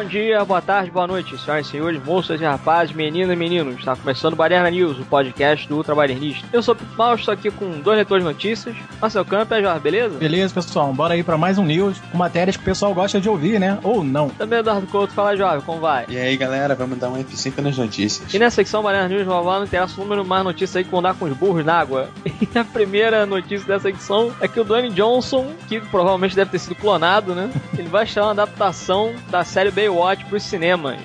Bom dia, boa tarde, boa noite, senhoras e senhores, moças e rapazes, meninas e meninos. Está começando o Baderna News, o podcast do Ultra Badernista. Eu sou o Pito Mal, estou aqui com dois leitores de notícias. Marcel Campo e Jorge, beleza? Beleza, pessoal. Bora aí para mais um news com matérias que o pessoal gosta de ouvir, né? Ou não. Também Eduardo Couto, fala Jorge, como vai? E aí, galera, vamos dar um F5 nas notícias. E nessa secção Baderna News, vamos lá no interessa o número mais notícias aí que vão dar com os burros na água. E a primeira notícia dessa secção é que o Dwayne Johnson, que provavelmente deve ter sido clonado, né? Ele vai estar uma adaptação da série Baywatch para os cinemas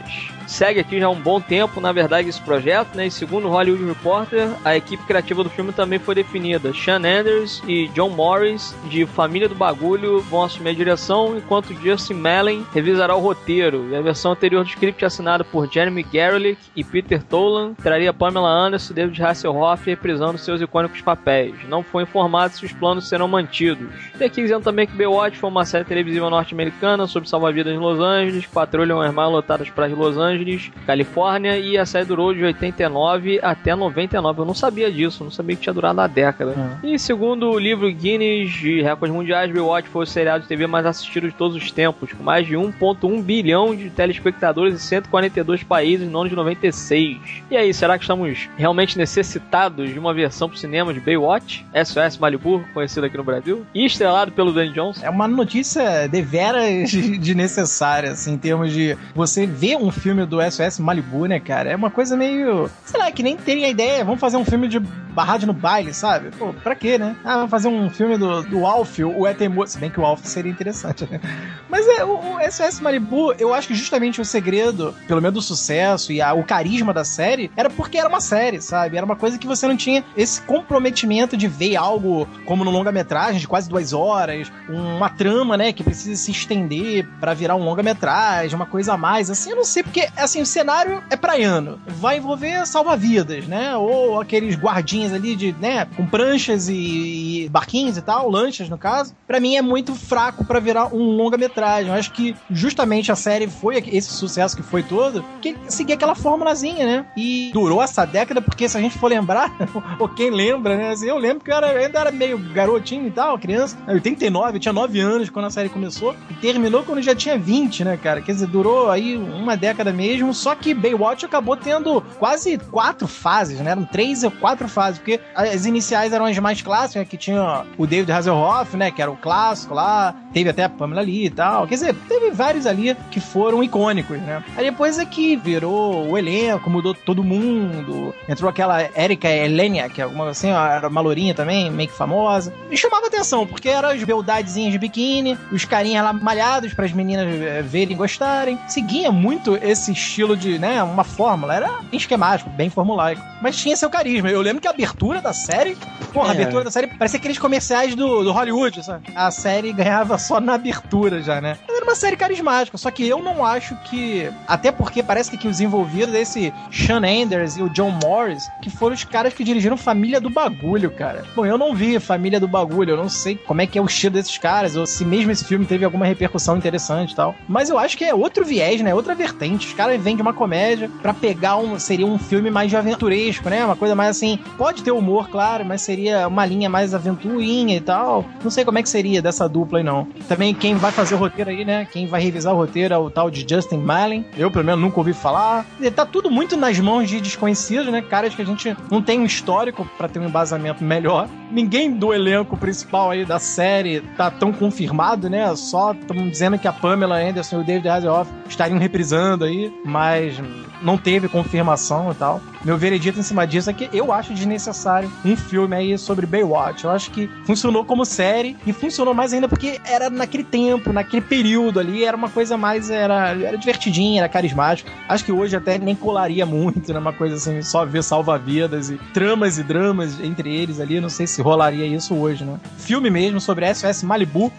segue aqui já há um bom tempo, na verdade, esse projeto, né? E segundo o Hollywood Reporter, a equipe criativa do filme também foi definida. Sean Anders e John Morris, de Família do Bagulho, vão assumir a direção, enquanto Justin Mellen revisará o roteiro. E a versão anterior do script, assinada por Jeremy Garlick e Peter Tolan, traria Pamela Anderson e David Hasselhoff reprisando seus icônicos papéis. Não foi informado se os planos serão mantidos. E aqui dizendo também que Baywatch foi uma série televisiva norte-americana sobre salva-vidas em Los Angeles, patrulham as mais lotadas para Los Angeles Angeles, Califórnia, e a série durou de 89 até 99. Eu não sabia disso, não sabia que tinha durado uma década. É. E segundo o livro Guinness de Recordes Mundiais, Baywatch foi o seriado de TV mais assistido de todos os tempos, com mais de 1.1 bilhão de telespectadores em 142 países no ano de 96. E aí, será que estamos realmente necessitados de uma versão pro cinema de Baywatch? SOS Malibu, conhecido aqui no Brasil, e estrelado pelo Danny Johnson? É uma notícia deveras de necessária, assim, em termos de você ver um filme do SOS Malibu, né, cara? É uma coisa meio. Sei lá, que nem teria ideia. Vamos fazer um filme de barragem no baile, sabe? Pô, pra quê, né? Ah, fazer um filme do, do Alfio, o Etemo. Se bem que o Alfio seria interessante, né? Mas é, o, o SOS Malibu, eu acho que justamente o segredo, pelo menos do sucesso e a, o carisma da série, era porque era uma série, sabe? Era uma coisa que você não tinha esse comprometimento de ver algo como no longa-metragem, de quase duas horas, uma trama, né, que precisa se estender para virar um longa-metragem, uma coisa a mais. Assim, eu não sei, porque assim, o cenário é praiano. Vai envolver salva-vidas, né? Ou aqueles guardinhas ali de, né, com pranchas e, e barquinhos e tal, lanchas no caso. Para mim é muito fraco para virar um longa-metragem. Eu acho que justamente a série foi esse sucesso que foi todo, que seguia aquela formulazinha, né? E durou essa década, porque se a gente for lembrar, ou quem lembra, né? Assim, eu lembro que eu era, ainda era meio garotinho e tal, criança. Em 89, eu tinha 9 anos quando a série começou. E terminou quando eu já tinha 20, né, cara? Quer dizer, durou aí uma década mesmo, só que Baywatch acabou tendo quase quatro fases, né? Eram três ou quatro fases, porque as iniciais eram as mais clássicas? Que tinha o David Hasselhoff, né? Que era o clássico lá, teve até a Pamela Lee e tal. Quer dizer, teve vários ali que foram icônicos, né? Aí depois é que virou o elenco, mudou todo mundo. Entrou aquela Erika Elenia, que é alguma assim, era uma lourinha também, meio que famosa. Me chamava atenção, porque eram as beldadezinhas de biquíni, os carinhas lá malhados para as meninas eh, verem e gostarem. Seguia muito esse estilo de, né, uma fórmula. Era esquemático, bem formulaico. Mas tinha seu carisma. Eu lembro que a abertura da série, porra, é. a abertura da série parecia aqueles comerciais do, do Hollywood, sabe? A série ganhava só na abertura já, né? Era uma série carismática, só que eu não acho que. Até porque parece que, que os envolvidos, esse Sean Anders e o John Morris, que foram os caras que dirigiram Família do Bagulho, cara. Bom, eu não vi Família do Bagulho, eu não sei como é que é o estilo desses caras, ou se mesmo esse filme teve alguma repercussão interessante e tal. Mas eu acho que é outro viés, né? Outra vertente. Os caras vem de uma comédia para pegar um. Seria um filme mais de aventuresco, né? Uma coisa mais assim. Pode ter humor, claro, mas seria uma linha mais aventurinha e tal. Não sei como é que seria dessa dupla aí, não. Também quem vai fazer o roteiro aí, né? Quem vai revisar o roteiro é o tal de Justin Malin. Eu, pelo menos, nunca ouvi falar. Tá tudo muito nas mãos de desconhecidos, né? Caras que a gente não tem um histórico para ter um embasamento melhor. Ninguém do elenco principal aí da série tá tão confirmado, né? Só estamos dizendo que a Pamela Anderson e o David Hasselhoff estariam reprisando aí mas não teve confirmação e tal. Meu veredito em cima disso é que eu acho desnecessário um filme aí sobre Baywatch. Eu acho que funcionou como série e funcionou mais ainda porque era naquele tempo, naquele período ali, era uma coisa mais. Era, era divertidinha, era carismático. Acho que hoje até nem colaria muito, né? Uma coisa assim, só ver salva-vidas e tramas e dramas entre eles ali. Não sei se rolaria isso hoje, né? Filme mesmo sobre SOS Malibu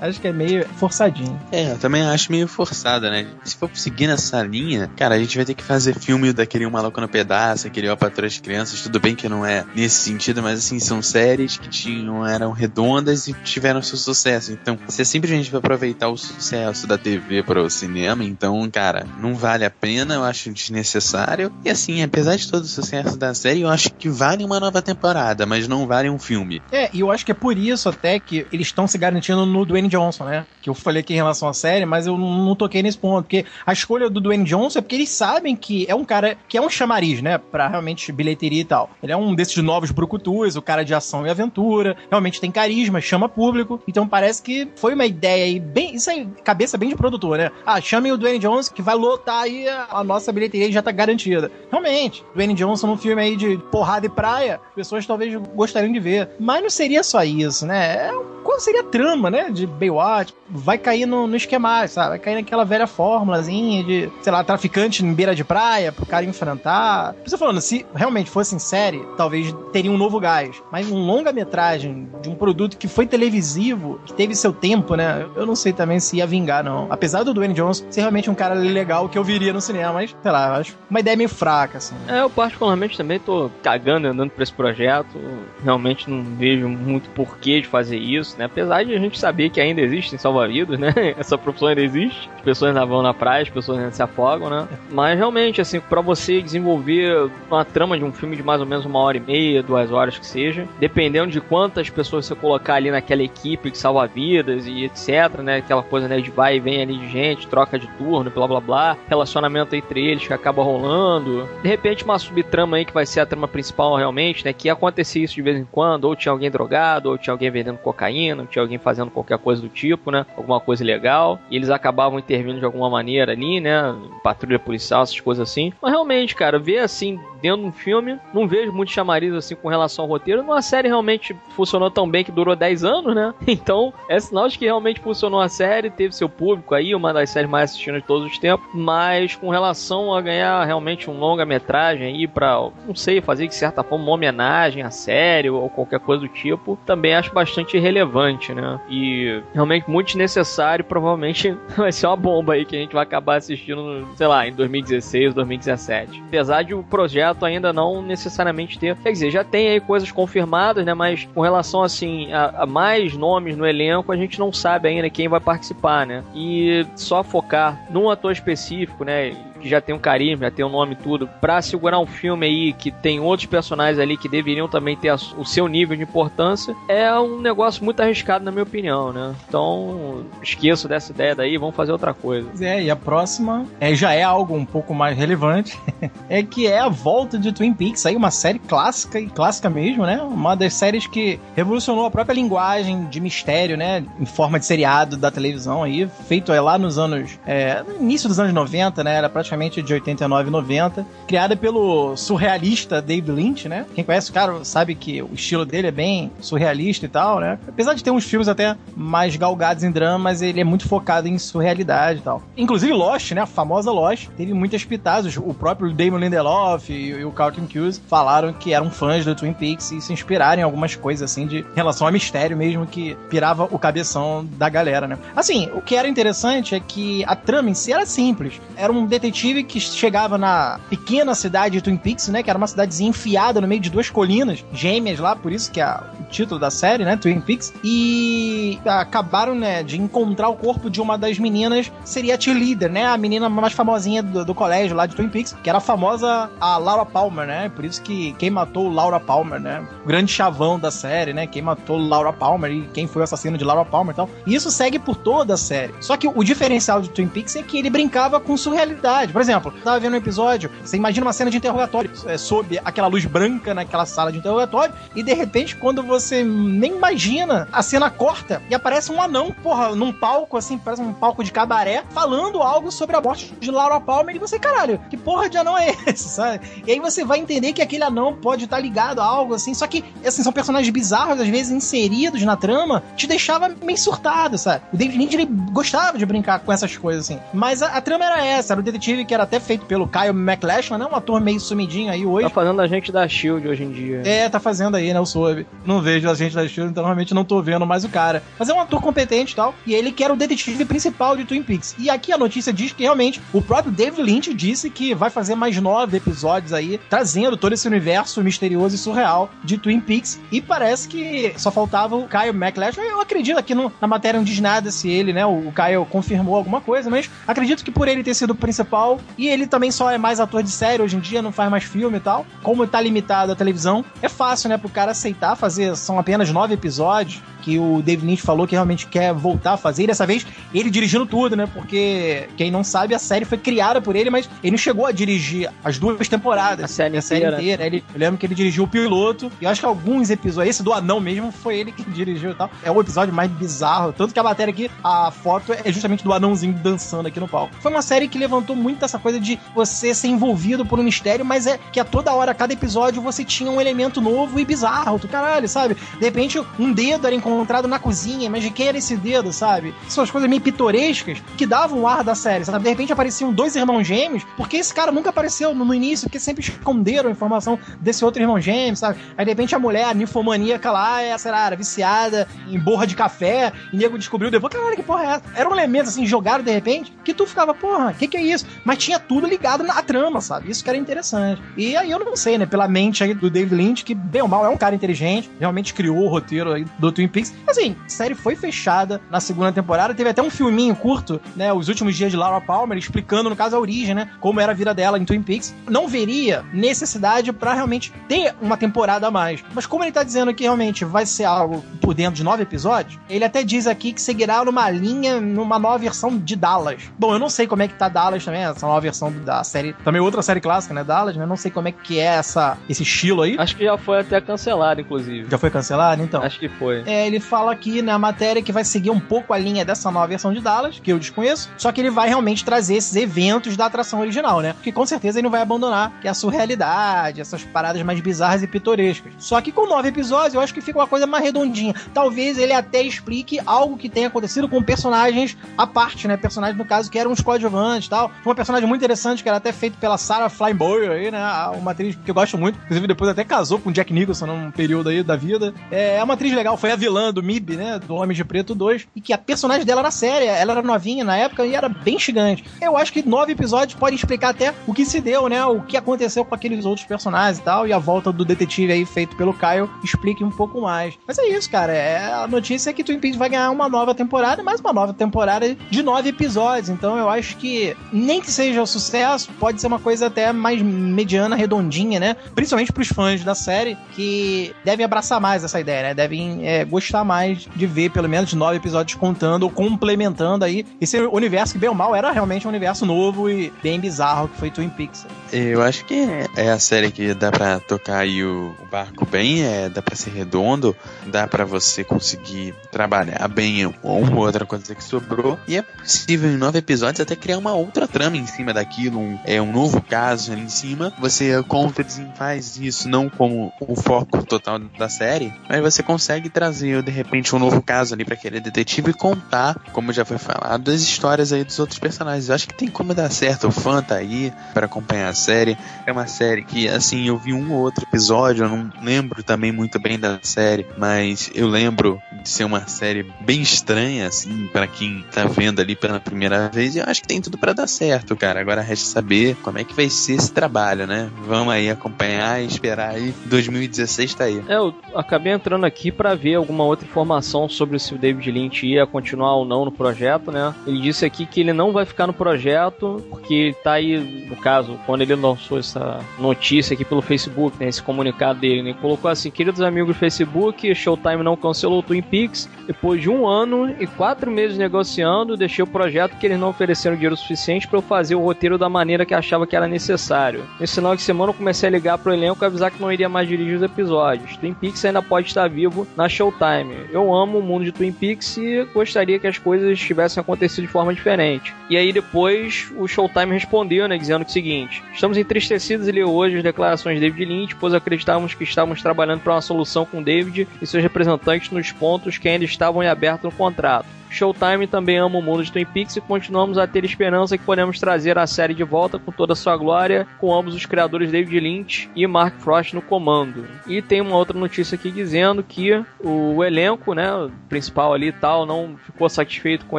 acho que é meio forçadinho. É, eu também acho meio forçada, né? Se for seguir nessa linha, cara, a gente vai ter que fazer filme daquele Um Maluco no Pedaço, aquele Ó Patrulha as Crianças, tudo bem que não é nesse sentido, mas assim, são séries que tinham, eram redondas e tiveram seu sucesso. Então, se é simplesmente pra aproveitar o sucesso da TV para o cinema, então, cara, não vale a pena, eu acho desnecessário. E assim, apesar de todo o sucesso da série, eu acho que vale uma nova temporada, mas não vale um filme. É, e eu acho que é por isso até que eles estão se garantindo no Dwayne Johnson, né? Que eu falei aqui em relação à série, mas eu não, toquei nesse ponto. Porque a escolha do Dwayne Johnson é porque eles sabem que é um cara que é um chamariz, né? Pra realmente bilheteria e tal. Ele é um desses novos brucutus, o cara de ação e aventura, realmente tem carisma, chama público. Então parece que foi uma ideia aí, bem. Isso aí, cabeça bem de produtor, né? Ah, chamem o Dwayne Johnson que vai lotar aí a, a nossa bilheteria já tá garantida. Realmente, Dwayne Johnson num filme aí de porrada e praia, pessoas talvez gostariam de ver. Mas não seria só isso, né? É, qual seria a trama, né? De Baywatch? Vai cair no, no esquema, sabe? Vai cair naquela velha fórmulazinha de, sei lá, traficante em beira de praia pro cara enfrentar. Isso falando, se realmente fosse em série, talvez teria um novo gás. Mas um longa-metragem de um produto que foi televisivo, que teve seu tempo, né? Eu não sei também se ia vingar, não. Apesar do Dwayne Johnson ser realmente um cara legal que eu viria no cinema, mas, sei lá, acho uma ideia meio fraca, assim. É, eu particularmente também tô cagando andando pra esse projeto. Realmente não vejo muito porquê de fazer isso, né? Apesar de a gente saber que ainda existem salva-vidas, né? Essa profissão ainda existe. As pessoas ainda vão na praia, as pessoas ainda se afogam, né? Mas realmente, assim, para você desenvolver uma trama de um filme de mais ou menos uma hora e meia, duas horas que seja, dependendo de quantas pessoas você colocar ali naquela equipe que salva vidas e etc, né? Aquela coisa, né, de vai e vem ali de gente, troca de turno, blá blá blá, relacionamento entre eles que acaba rolando. De repente, uma subtrama aí que vai ser a trama principal realmente, né? Que ia acontecer isso de vez em quando, ou tinha alguém drogado, ou tinha alguém vendendo cocaína, ou tinha alguém fazendo qualquer coisa do tipo, né? Alguma coisa legal. E eles acabavam intervindo de alguma maneira ali, né? Patrulha policial, essas coisas assim. Mas realmente, cara, ver assim dentro de um filme, não vejo muito chamariz assim com relação ao roteiro. Numa série realmente funcionou tão bem que durou 10 anos, né? Então, é sinal de que realmente funcionou a série, teve seu público aí, uma das séries mais assistidas de todos os tempos. Mas com relação a ganhar realmente um longa-metragem aí pra, não sei, fazer de certa forma uma homenagem à série ou qualquer coisa do tipo, também acho bastante irrelevante, né? E realmente muito desnecessário, provavelmente vai ser uma bomba aí que a gente vai acabar assistindo, sei lá, em 2016, 2017. Apesar de o projeto ainda não necessariamente ter, quer dizer, já tem aí coisas confirmadas, né? Mas com relação assim a, a mais nomes no elenco, a gente não sabe ainda quem vai participar, né? E só focar num ator específico, né? Que já tem um carisma, já tem um nome tudo, pra segurar um filme aí que tem outros personagens ali que deveriam também ter o seu nível de importância, é um negócio muito arriscado, na minha opinião, né? Então, esqueço dessa ideia daí, vamos fazer outra coisa. É, e a próxima é, já é algo um pouco mais relevante, é que é a volta de Twin Peaks, aí uma série clássica e clássica mesmo, né? Uma das séries que revolucionou a própria linguagem de mistério, né? Em forma de seriado da televisão aí, feito lá nos anos, é, no início dos anos 90, né? Era praticamente praticamente de 89 e 90, criada pelo surrealista David Lynch, né? Quem conhece o cara sabe que o estilo dele é bem surrealista e tal, né? Apesar de ter uns filmes até mais galgados em drama, mas ele é muito focado em surrealidade e tal. Inclusive Lost, né? A famosa Lost, teve muitas pitadas. O próprio Damon Lindelof e, o Carlton Cuse falaram que eram fãs do Twin Peaks e se inspiraram em algumas coisas assim de relação a mistério mesmo que pirava o cabeção da galera, né? Assim, o que era interessante é que a trama em si era simples. Era um detetive detetive que chegava na pequena cidade de Twin Peaks, né? Que era uma cidadezinha enfiada no meio de duas colinas gêmeas lá, por isso que é o título da série, né? Twin Peaks. E acabaram, né, de encontrar o corpo de uma das meninas, seria a cheerleader, né? A menina mais famosinha do, do colégio lá de Twin Peaks, que era a famosa a Laura Palmer, né? Por isso que quem matou Laura Palmer, né? O grande chavão da série, né? Quem matou Laura Palmer e quem foi o assassino de Laura Palmer e tal. E isso segue por toda a série. Só que o diferencial de Twin Peaks é que ele brincava com surrealidade verdade. Por exemplo, tava vendo um episódio, você imagina uma cena de interrogatório, é, sob aquela luz branca naquela sala de interrogatório, e de repente, quando você nem imagina, a cena corta e aparece um anão, porra, num palco, assim, parece um palco de cabaré, falando algo sobre a morte de Laura Palmer, e você, caralho, que porra de anão é esse, sabe? E aí você vai entender que aquele anão pode estar ligado a algo, assim, só que, assim, são personagens bizarros, às vezes inseridos na trama, te deixava meio surtado, sabe? O David Lynch, ele gostava de brincar com essas coisas, assim. Mas a, a trama era essa, era o detetive que era até feito pelo Kyle MacLachlan, né? Um ator meio sumidinho aí hoje. Tá fazendo a gente da SHIELD hoje em dia. É, tá fazendo aí, né? Eu soube. Não vejo a gente da SHIELD, então realmente não tô vendo mais o cara. Mas é um ator competente e tal. E ele que era o detetive principal de Twin Peaks. E aqui a notícia diz que realmente o próprio David Lynch disse que vai fazer mais nove episódios aí, trazendo todo esse universo misterioso e surreal de Twin Peaks. E parece que só faltava o Kyle MacLachlan. Eu acredito aqui no, na matéria não diz nada se ele, né? O Kyle confirmou alguma coisa, mas acredito que por ele ter sido o principal e ele também só é mais ator de série hoje em dia, não faz mais filme e tal. Como tá limitado a televisão, é fácil, né, pro cara aceitar fazer. São apenas nove episódios. que o David Lynch falou que realmente quer voltar a fazer. E dessa vez, ele dirigindo tudo, né? Porque, quem não sabe, a série foi criada por ele, mas ele não chegou a dirigir as duas temporadas. A série, a série inteira. inteira. Ele, eu lembro que ele dirigiu o piloto, e eu acho que alguns episódios, esse do anão mesmo, foi ele que dirigiu e tal. É o episódio mais bizarro. Tanto que a matéria aqui, a foto é justamente do anãozinho dançando aqui no palco. Foi uma série que levantou muito essa coisa de você ser envolvido por um mistério, mas é que a toda hora, a cada episódio, você tinha um elemento novo e bizarro. Tu caralho, sabe? De repente, um dedo era encontrado na cozinha, mas de quem era esse dedo, sabe? São as coisas meio pitorescas que davam o ar da série, sabe? De repente apareciam dois irmãos gêmeos, porque esse cara nunca apareceu no, início, porque sempre esconderam a informação desse outro irmão gêmeo, sabe? Aí de repente a mulher, a ninfomaníaca lá, essa era, era viciada em borra de café, e nego descobriu depois, caralho, que porra é essa? Era um elemento assim, jogado de repente, que tu ficava, porra, o que, que é isso? Mas tinha tudo ligado na trama, sabe? Isso que era interessante. E aí eu não sei, né, pela mente aí do David Lynch, que bem ou mal é um cara inteligente, realmente criou o roteiro aí do Twin Peaks. Assim, a série foi fechada na segunda temporada, teve até um filminho curto, né, os últimos dias de Laura Palmer, explicando, no caso, a origem, né, como era a vida dela em Twin Peaks. Não veria necessidade para realmente ter uma temporada a mais. Mas como ele tá dizendo que realmente vai ser algo por dentro de nove episódios, ele até diz aqui que seguirá numa linha, numa nova versão de Dallas. Bom, eu não sei como é que tá Dallas também, essa nova versão da série, também outra série clássica, né, Dallas, né, não sei como é que é essa, esse estilo aí. Acho que já foi até cancelado, inclusive. Já foi cancelado, então? Acho que foi. É, ele fala aqui na matéria que vai seguir um pouco a linha dessa nova versão de Dallas, que eu desconheço, só que ele vai realmente trazer esses eventos da atração original, né? Que com certeza ele não vai abandonar, que é a surrealidade, essas paradas mais bizarras e pitorescas. Só que com nove episódios, eu acho que fica uma coisa mais redondinha. Talvez ele até explique algo que tenha acontecido com personagens à parte, né? Personagens, no caso, que eram os coadjuvantes e tal. Uma personagem muito interessante, que era até feito pela Sarah Flyboy aí, né? Uma atriz que eu gosto muito. Inclusive, depois até casou com Jack Nicholson num período aí da vida. É, é uma atriz legal, foi a vilã do MIB, né? Do Homem de Preto 2. E que a personagem dela era séria, ela era novinha na época e era bem gigante. Eu acho que nove episódios podem explicar até o que se deu, né? O que aconteceu com aqueles outros personagens e tal. E a volta do detetive aí feito pelo Kyle explique um pouco mais. Mas é isso, cara. É, a notícia é que Twin Peaks vai ganhar uma nova temporada, mais uma nova temporada de nove episódios. Então eu acho que nem que seja um sucesso, pode ser uma coisa até mais mediana, redondinha, né? Principalmente pros fãs da série, que devem abraçar mais essa ideia, né? Devem é, gostar mais de ver pelo menos nove episódios contando ou complementando aí esse universo que, bem ou mal, era realmente um universo novo e bem bizarro que foi Twin Peaks. Eu acho que é a série que dá pra tocar aí o, barco bem, é, dá pra ser redondo, dá pra você conseguir trabalhar bem uma outra coisa que sobrou, e é possível em nove episódios até criar uma outra trama em cima daquilo, um, é um novo caso ali em cima. Você conta e faz isso não como o foco total da série, mas você consegue trazer de repente um novo caso ali para aquele detetive e contar, como já foi falado, as histórias aí dos outros personagens. Eu acho que tem como dar certo. O fã tá aí para acompanhar a série. É uma série que, assim, eu vi um ou outro episódio, eu não lembro também muito bem da série, mas eu lembro de ser uma série bem estranha, assim, para quem tá vendo ali pela primeira vez. E eu acho que tem tudo para dar certo, cara. Agora resta saber como é que vai ser esse trabalho, né? Vamos aí acompanhar e esperar aí. 2016 tá aí. É, eu acabei entrando aqui para ver alguma outra informação sobre se o David Lynch ia continuar ou não no projeto, né? Ele disse aqui que ele não vai ficar no projeto, porque tá aí, no caso, quando ele lançou essa notícia aqui pelo Facebook, né, esse comunicado dele, né, colocou assim: queridos amigos do Facebook, Showtime não cancelou o Twin Peaks. Depois de um ano e quatro meses negociando, deixei o projeto que eles não ofereceram dinheiro suficiente para eu fazer o roteiro da maneira que achava que era necessário. Nesse final de semana eu comecei a ligar pro elenco e avisar que não iria mais dirigir os episódios. Twin Peaks ainda pode estar vivo na Showtime. Eu amo o mundo de Twin Peaks e gostaria que as coisas tivessem acontecido de forma diferente. E aí depois o Showtime respondeu, né, dizendo o seguinte: Estamos entristecidos e leu hoje as declarações de David Lynch, pois acreditávamos que estávamos trabalhando para uma solução com David e seus representantes nos pontos que ainda estavam em aberto no contrato. Showtime também ama o mundo de Twin Peaks e continuamos a ter esperança que podemos trazer a série de volta com toda a sua glória, com ambos os criadores David Lynch e Mark Frost no comando. E tem uma outra notícia aqui dizendo que o elenco, né, principal ali e tal, não ficou satisfeito com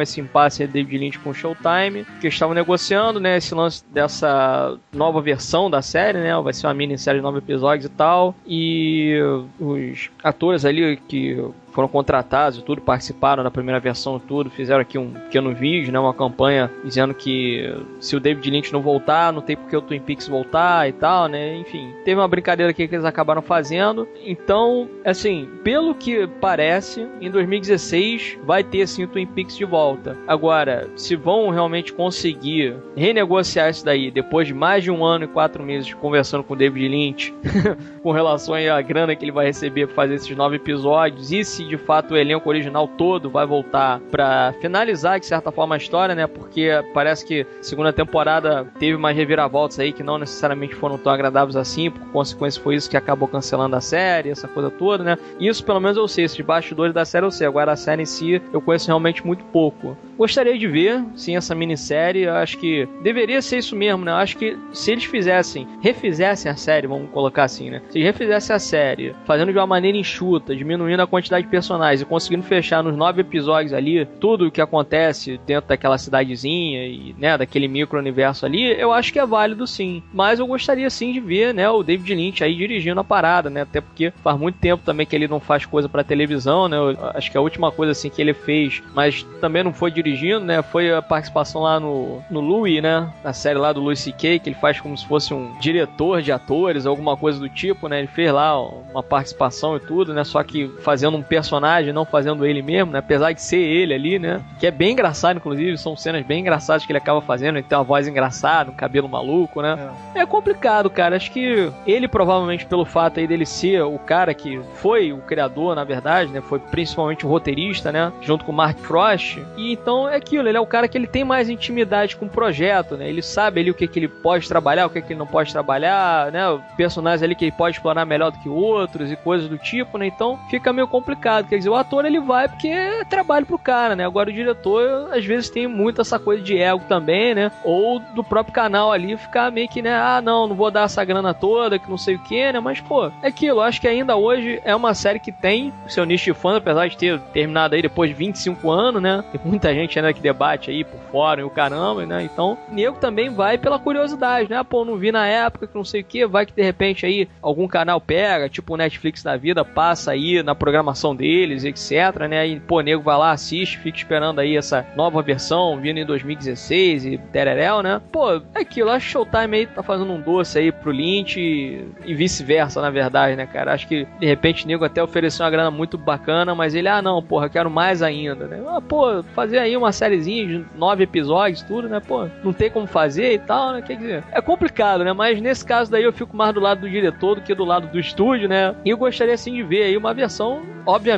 esse impasse de David Lynch com o Showtime, que estavam negociando, né, esse lance dessa nova versão da série, né, vai ser uma minissérie de nove episódios e tal, e os atores ali que foram contratados e tudo, participaram da primeira versão e tudo, fizeram aqui um pequeno vídeo, né, uma campanha dizendo que se o David Lynch não voltar, não tem porque o Twin Peaks voltar e tal, né? Enfim, teve uma brincadeira aqui que eles acabaram fazendo. Então, assim, pelo que parece, em 2016 vai ter sim o Twin Peaks de volta. Agora, se vão realmente conseguir renegociar isso daí depois de mais de um ano e quatro meses conversando com o David Lynch com relação à grana que ele vai receber para fazer esses nove episódios e se de fato o elenco original todo vai voltar para finalizar de certa forma a história, né? Porque parece que segunda temporada teve mais reviravoltas aí que não necessariamente foram tão agradáveis assim, por consequência foi isso que acabou cancelando a série, essa coisa toda, né? Isso pelo menos eu sei, esses bastidores da série eu sei, agora a série em si eu conheço realmente muito pouco. Gostaria de ver, sim, essa minissérie, acho que deveria ser isso mesmo, né? Acho que se eles fizessem, refizessem a série, vamos colocar assim, né? Se refizessem a série, fazendo de uma maneira enxuta, diminuindo a quantidade de personagens e conseguindo fechar nos nove episódios ali tudo o que acontece dentro daquela cidadezinha e, né, daquele micro-universo ali, eu acho que é válido sim. Mas eu gostaria sim de ver, né, o David Lynch aí dirigindo a parada, né? Até porque faz muito tempo também que ele não faz coisa para televisão, né? Eu acho que a última coisa assim que ele fez, mas também não foi dirigindo, né? Foi a participação lá no, no Louis, né? Na série lá do Louis C.K., que ele faz como se fosse um diretor de atores, alguma coisa do tipo, né? Ele fez lá uma participação e tudo, né? Só que fazendo um personagem, não fazendo ele mesmo, né? Apesar de ser ele ali, né? Que é bem engraçado, inclusive, são cenas bem engraçadas que ele acaba fazendo, ele tem uma voz engraçada, um cabelo maluco, né? É. é complicado, cara. Acho que ele provavelmente pelo fato aí dele ser o cara que foi o criador, na verdade, né? Foi principalmente o roteirista, né? Junto com o Mark Frost. E então é aquilo, ele é o cara que ele tem mais intimidade com o projeto, né? Ele sabe ali o que, que ele pode trabalhar, o que, que ele não pode trabalhar, né? Personagens ali que ele pode explorar melhor do que outros e coisas do tipo, né? Então fica meio complicado. Quer dizer, o ator ele vai porque é trabalho pro cara, né? Agora o diretor às vezes tem muito essa coisa de ego também, né? Ou do próprio canal ali ficar meio que, né? Ah, não, não vou dar essa grana toda, que não sei o que, né? Mas, pô, é aquilo. Acho que ainda hoje é uma série que tem seu nicho de fã, apesar de ter terminado aí depois de 25 anos, né? Tem muita gente ainda que debate aí por fora e o caramba, né? Então, nego também vai pela curiosidade, né? Pô, não vi na época que não sei o que, vai que de repente aí algum canal pega, tipo o Netflix da vida, passa aí na programação deles, etc, né? E, pô, nego vai lá, assiste, fica esperando aí essa nova versão vindo em 2016 e tereréu, né? Pô, é aquilo, acho que Showtime aí tá fazendo um doce aí pro Lynch e, e vice-versa, na verdade, né, cara? Acho que de repente nego até ofereceu uma grana muito bacana, mas ele, ah, não, porra, quero mais ainda, né? Ah, pô, fazer aí uma sériezinha de nove episódios, tudo, né? Pô, não tem como fazer e tal, né? Quer dizer, é complicado, né? Mas nesse caso daí eu fico mais do lado do diretor do que do lado do estúdio, né? E eu gostaria sim de ver aí uma versão, obviamente,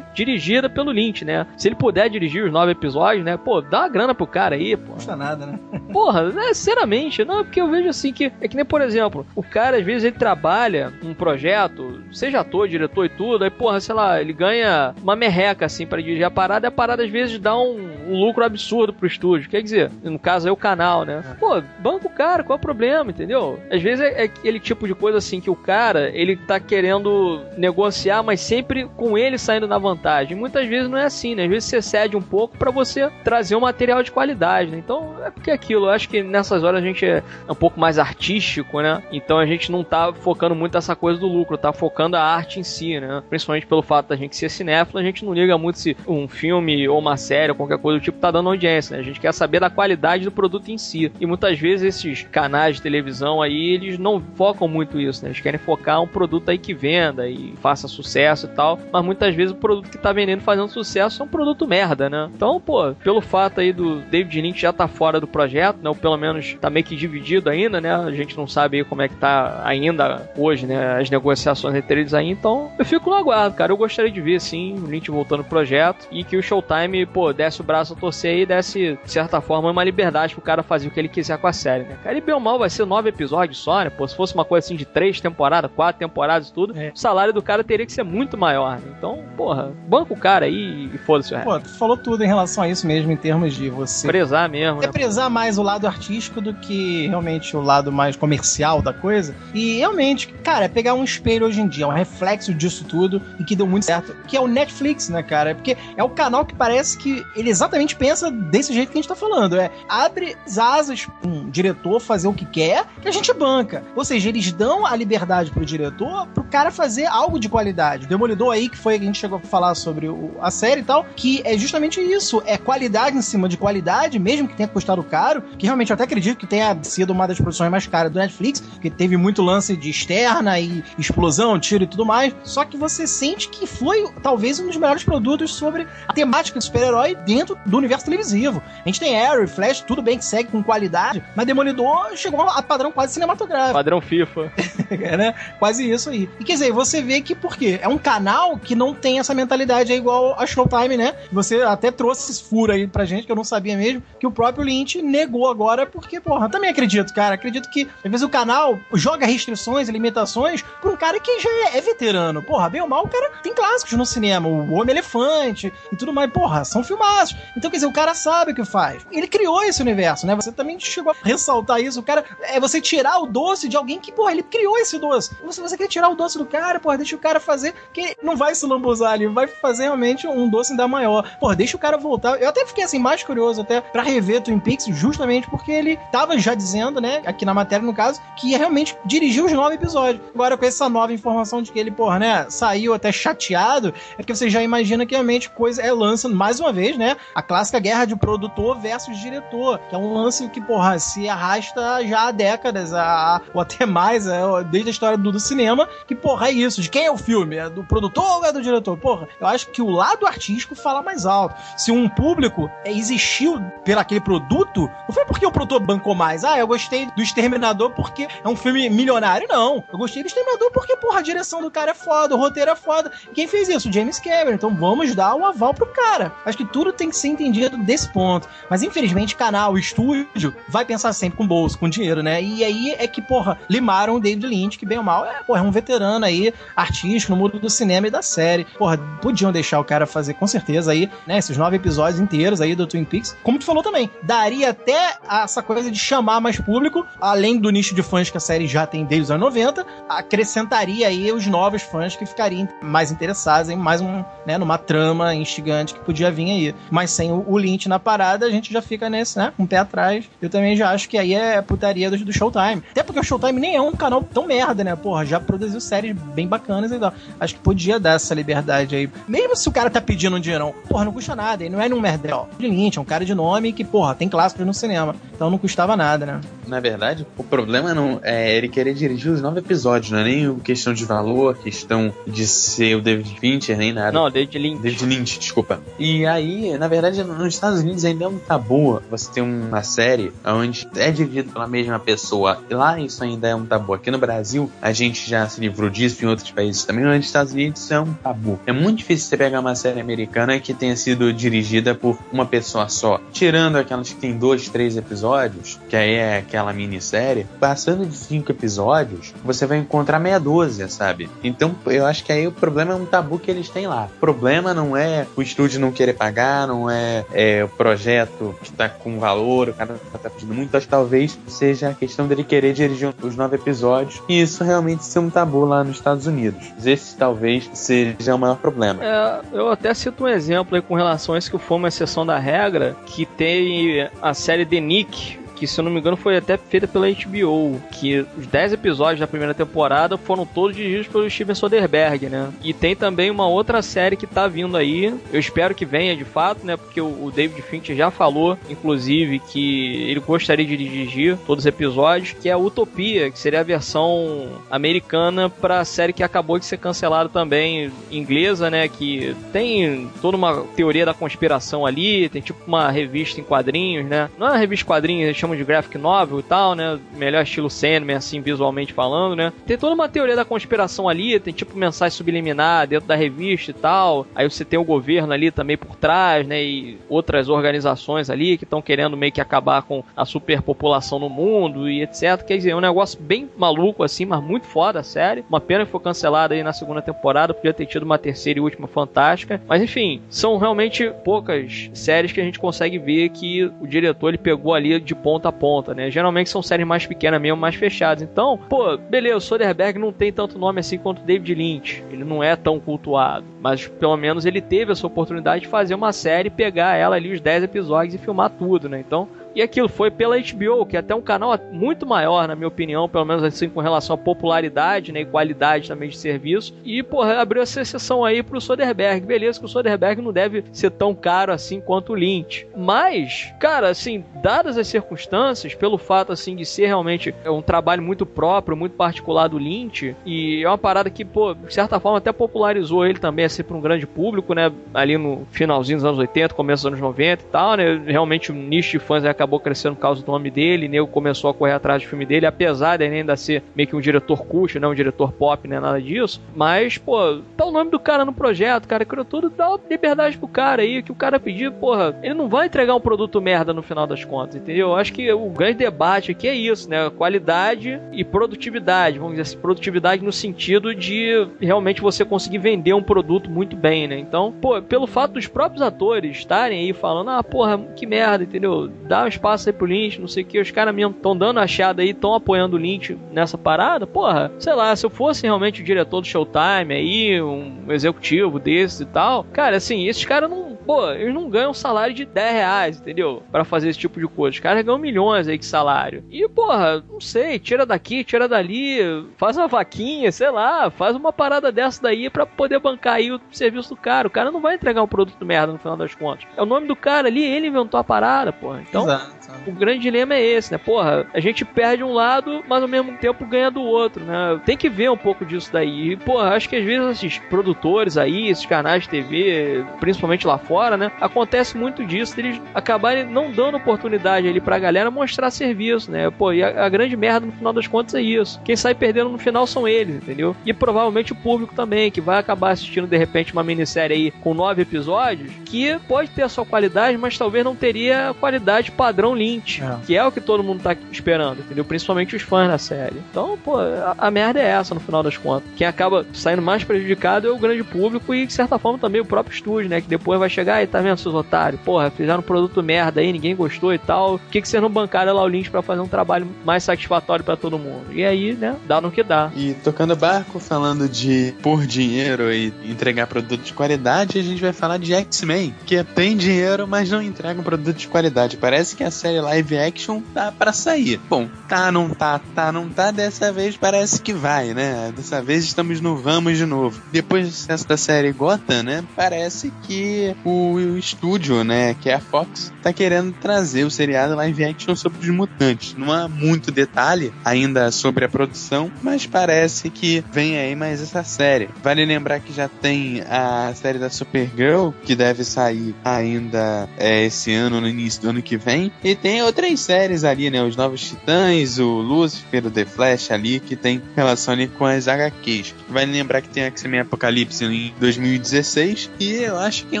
dirigida pelo Lynch, né? Se ele puder dirigir os nove episódios, né? Pô, dá uma grana pro cara aí, pô. Não custa nada, né? Porra, né? Sinceramente, não, porque eu vejo assim que. É que nem, por exemplo, o cara às vezes ele trabalha um projeto, seja ator, diretor e tudo, aí, porra, sei lá, ele ganha uma merreca assim para dirigir a parada, e a parada às vezes dá um, um lucro absurdo pro estúdio. Quer dizer, no caso é o canal, né? Pô, banco o cara, qual é o problema, entendeu? Às vezes é, é aquele tipo de coisa assim que o cara, ele tá querendo negociar, mas sempre com ele saindo na vantagem. Muitas vezes não é assim, né? Às vezes você cede um pouco para você trazer um material de qualidade, né? Então, é porque é aquilo, eu acho que nessas horas a gente é um pouco mais artístico, né? Então a gente não tá focando muito nessa coisa do lucro, tá focando a arte em si, né? Principalmente pelo fato da gente ser cinéfilo, a gente não liga muito se um filme ou uma série ou qualquer coisa do tipo tá dando audiência, né? A gente quer saber da qualidade do produto em si. E muitas vezes esses canais de televisão aí, eles não focam muito isso, né? Eles querem focar um produto aí que venda e faça sucesso e tal, mas muitas vezes o produto que tá vendendo fazendo sucesso é um produto merda, né? Então, pô, pelo fato aí do David Lynch já tá fora do projeto, né? Ou pelo menos tá meio que dividido ainda, né? A gente não sabe aí como é que tá ainda hoje, né? As negociações entre eles aí, então eu fico no aguardo, cara. Eu gostaria de ver, sim, o Lynch voltando pro projeto e que o Showtime, pô, desse o braço a torcer aí e desse, de certa forma, uma liberdade pro cara fazer o que ele quiser com a série, né? Cara, e bem ou mal vai ser nove episódios só, né? Pô, se fosse uma coisa assim de três temporadas, quatro temporadas e tudo, é. o salário do cara teria que ser muito maior, né? Então, porra, banca o cara aí e foda-se o resto. Pô, tu falou tudo em relação a isso mesmo, em termos de você. Prezar mesmo. É né? prezar mais o lado artístico do que realmente o lado mais comercial da coisa. E realmente, cara, é pegar um espelho hoje em dia, um reflexo disso tudo e que deu muito certo, que é o Netflix, né, cara? Porque é o canal que parece que ele exatamente pensa desse jeito que a gente tá falando. É abre as asas um diretor fazer o que quer, que a gente banca. Ou seja, eles dão a liberdade pro diretor pro cara fazer algo de qualidade. Demolidor aí, que foi gente chegou a falar sobre o, a série e tal, que é justamente isso, é qualidade em cima de qualidade, mesmo que tenha custado caro, que realmente eu até acredito que tenha sido uma das produções mais caras do Netflix, que teve muito lance de externa e explosão, tiro e tudo mais, só que você sente que foi talvez um dos melhores produtos sobre a temática de super-herói dentro do universo televisivo. A gente tem Arrow, Flash, tudo bem que segue com qualidade, mas Demolidor chegou a padrão quase cinematográfico. Padrão FIFA. é, né? Quase isso aí. E quer dizer, você vê que por quê? É um canal que não tem essa mentalidade aí igual a Showtime, né? Você até trouxe esse furo aí pra gente, que eu não sabia mesmo, que o próprio Lynch negou agora, porque, porra, eu também acredito, cara. Acredito que, às vezes, o canal joga restrições e limitações pra um cara que já é, é veterano. Porra, bem ou mal, o cara tem clássicos no cinema. O Homem-Elefante e tudo mais. Porra, são filmaços. Então, quer dizer, o cara sabe o que faz. Ele criou esse universo, né? Você também chegou a ressaltar isso. O cara, é você tirar o doce de alguém que, porra, ele criou esse doce. Se você quer tirar o doce do cara, porra, deixa o cara fazer, que não vai se lambuzar ali, vai fazer realmente um doce ainda maior. Porra, deixa o cara voltar. Eu até fiquei assim, mais curioso até pra rever Twin Peaks, justamente porque ele tava já dizendo, né, aqui na matéria no caso, que ia realmente dirigir os nove episódios. Agora, com essa nova informação de que ele, porra, né, saiu até chateado, é porque você já imagina que realmente coisa é lança, mais uma vez, né, a clássica guerra de produtor versus diretor, que é um lance que, porra, se arrasta já há décadas, a, ou até mais, é, desde a história do, do cinema, que, porra, é isso. De quem é o filme? É do produtor ou é do diretor? Porra, eu acho que o lado artístico fala mais alto. Se um público existiu pelo aquele produto, não foi porque o produtor bancou mais. Ah, eu gostei do Exterminador porque é um filme milionário. Não. Eu gostei do Exterminador porque, porra, a direção do cara é foda, o roteiro é foda. Quem fez isso? O James Cameron. Então vamos dar o aval pro cara. Acho que tudo tem que ser entendido desse ponto. Mas infelizmente, canal, estúdio, vai pensar sempre com bolso, com dinheiro, né? E aí é que, porra, limaram o David Lynch, que bem ou mal é, porra, é um veterano aí, artístico no mundo do cinema e da série. Porra, podiam deixar o cara fazer com certeza aí, né, esses nove episódios inteiros aí do Twin Peaks. Como tu falou também, daria até essa coisa de chamar mais público, além do nicho de fãs que a série já tem desde os anos 90, acrescentaria aí os novos fãs que ficariam mais interessados em mais um, né, numa trama instigante que podia vir aí. Mas sem o, Lynch na parada, a gente já fica nesse, né, um pé atrás. Eu também já acho que aí é putaria do, do Showtime. Até porque o Showtime nem é um canal tão merda, né? Porra, já produziu séries bem bacanas e tal. Acho que podia dar essa liberdade aí. Mesmo se o cara tá pedindo um dinheirão, porra, não custa nada. Ele não é num merdel. De Lynch, é um cara de nome que, porra, tem clássicos no cinema. Então não custava nada, né? Na verdade, o problema não é ele querer dirigir os nove episódios, não é nem questão de valor, questão de ser o David Fincher, nem nada. Não, David Lynch. David Lynch, desculpa. E aí, na verdade, nos Estados Unidos ainda é um tabu você ter uma série onde é dirigido pela mesma pessoa. E lá isso ainda é um tabu. Aqui no Brasil, a gente já se livrou disso, em outros países também, mas nos Estados Unidos isso é um tabu. É muito difícil você pegar uma série americana que tenha sido dirigida por uma pessoa só. Tirando aquelas que tem dois, três episódios, que aí é aquela minissérie, passando de cinco episódios, você vai encontrar meia dúzia, sabe? Então eu acho que aí o problema é um tabu que eles têm lá. O problema não é o estúdio não querer pagar, não é, é o projeto que tá com valor, o cara tá pedindo muito, acho que talvez seja a questão dele querer dirigir os nove episódios e isso realmente ser um tabu lá nos Estados Unidos. Esse talvez seja o maior problema. É, eu até cito um exemplo aí com relação a isso que foi uma exceção da regra, que tem a série The Nick, que se eu não me engano foi até feita pela HBO, que os 10 episódios da primeira temporada foram todos dirigidos pelo Steven Soderbergh, né? E tem também uma outra série que tá vindo aí, eu espero que venha de fato, né? Porque o David Fincher já falou, inclusive, que ele gostaria de dirigir todos os episódios, que é a Utopia, que seria a versão americana para a série que acabou de ser cancelada também, inglesa, né? Que tem toda uma teoria da conspiração ali, tem tipo uma revista em quadrinhos, né? Não é uma revista em quadrinhos, eles de graphic novel e tal, né? Melhor estilo Sandman, assim, visualmente falando, né? Tem toda uma teoria da conspiração ali, tem tipo mensagem subliminar dentro da revista e tal. Aí você tem o governo ali também por trás, né? E outras organizações ali que estão querendo meio que acabar com a superpopulação no mundo e etc. Quer dizer, é um negócio bem maluco, assim, mas muito foda a série. Uma pena que foi cancelada aí na segunda temporada, podia ter tido uma terceira e última fantástica. Mas enfim, são realmente poucas séries que a gente consegue ver que o diretor ele pegou ali de ponta a ponta, né? Geralmente são séries mais pequenas mesmo, mais fechadas. Então, pô, beleza, o Soderbergh não tem tanto nome assim quanto David Lynch. Ele não é tão cultuado. Mas pelo menos ele teve essa oportunidade de fazer uma série, pegar ela ali os 10 episódios e filmar tudo, né? Então, E aquilo foi pela HBO, que é até um canal muito maior, na minha opinião, pelo menos assim, com relação à popularidade né, e qualidade também de serviço. E, porra, abriu essa exceção aí pro Soderbergh. Beleza que o Soderbergh não deve ser tão caro assim quanto o Lynch. Mas, cara, assim, dadas as circunstâncias, pelo fato, assim, de ser realmente um trabalho muito próprio, muito particular do Lynch, e é uma parada que, pô, de certa forma até popularizou ele também, assim, pra um grande público, né? Ali no finalzinho dos anos 80, começo dos anos 90 e tal, né? Realmente o nicho de fãs acabou crescendo por causa do nome dele, né? começou a correr atrás do filme dele, apesar de ainda ser meio que um diretor não né? um diretor pop, né? Nada disso. Mas, pô, tá o nome do cara no projeto, cara, criou tudo, dá liberdade pro cara aí, que o cara pedir, porra, ele não vai entregar um produto merda no final das contas, entendeu? Eu acho que o grande debate aqui é isso, né? Qualidade e produtividade, vamos dizer assim, produtividade no sentido de realmente você conseguir vender um produto muito bem, né? Então, pô, pelo fato dos próprios atores estarem aí falando, ah, porra, que merda, entendeu? Dá espaço aí pro Lynch, não sei o que, os caras mesmo estão dando achada aí, estão apoiando o Lynch nessa parada, porra, sei lá, se eu fosse realmente o diretor do Showtime aí, um executivo desses e tal, cara, assim, esses caras não pô, eles não ganham salário de 10 reais, entendeu? Para fazer esse tipo de coisa. Os caras ganham milhões aí de salário. E, porra, não sei, tira daqui, tira dali, faz uma vaquinha, sei lá, faz uma parada dessa daí para poder bancar aí o serviço do cara. O cara não vai entregar um produto merda no final das contas. É o nome do cara ali, ele inventou a parada, porra. Então, Exato. O grande dilema é esse, né? Porra, a gente perde um lado, mas ao mesmo tempo ganha do outro, né? Tem que ver um pouco disso daí. E, porra, acho que às vezes esses produtores aí, esses canais de TV, principalmente lá fora, fora, né? Acontece muito disso, eles acabarem não dando oportunidade ali pra galera mostrar serviço, né? Pô, e a, a, grande merda no final das contas é isso. Quem sai perdendo no final são eles, entendeu? E provavelmente o público também, que vai acabar assistindo de repente uma minissérie aí com nove episódios, que pode ter a sua qualidade, mas talvez não teria a qualidade padrão Lynch, é. que é o que todo mundo tá esperando, entendeu? Principalmente os fãs da série. Então, pô, a, a merda é essa no final das contas. Quem acaba saindo mais prejudicado é o grande público e, de certa forma, também o próprio estúdio, né? Que depois vai chegar e tá vendo, seus otários? Porra, fizeram um produto merda aí, ninguém gostou e tal. Por que, que vocês não bancaram lá o Lynch pra fazer um trabalho mais satisfatório para todo mundo? E aí, né, dá no que dá. E tocando barco, falando de por dinheiro e entregar produto de qualidade, a gente vai falar de X-Men, que tem dinheiro, mas não entrega um produto de qualidade. Parece que a série live action tá para sair. Bom, tá, não tá, tá, não tá, dessa vez parece que vai, né? Dessa vez estamos no vamos de novo. Depois do sucesso da série Gotham, né, parece que o o estúdio, né, que é a Fox, tá querendo trazer o seriado live action sobre os mutantes. Não há muito detalhe ainda sobre a produção, mas parece que vem aí mais essa série. Vale lembrar que já tem a série da Supergirl, que deve sair ainda é, esse ano, no início do ano que vem. E tem outras séries ali, né, os Novos Titãs, o Lucifer, o The Flash ali, que tem relação ali com as HQs. Vale lembrar que tem X-Men Apocalipse em 2016, e eu acho que é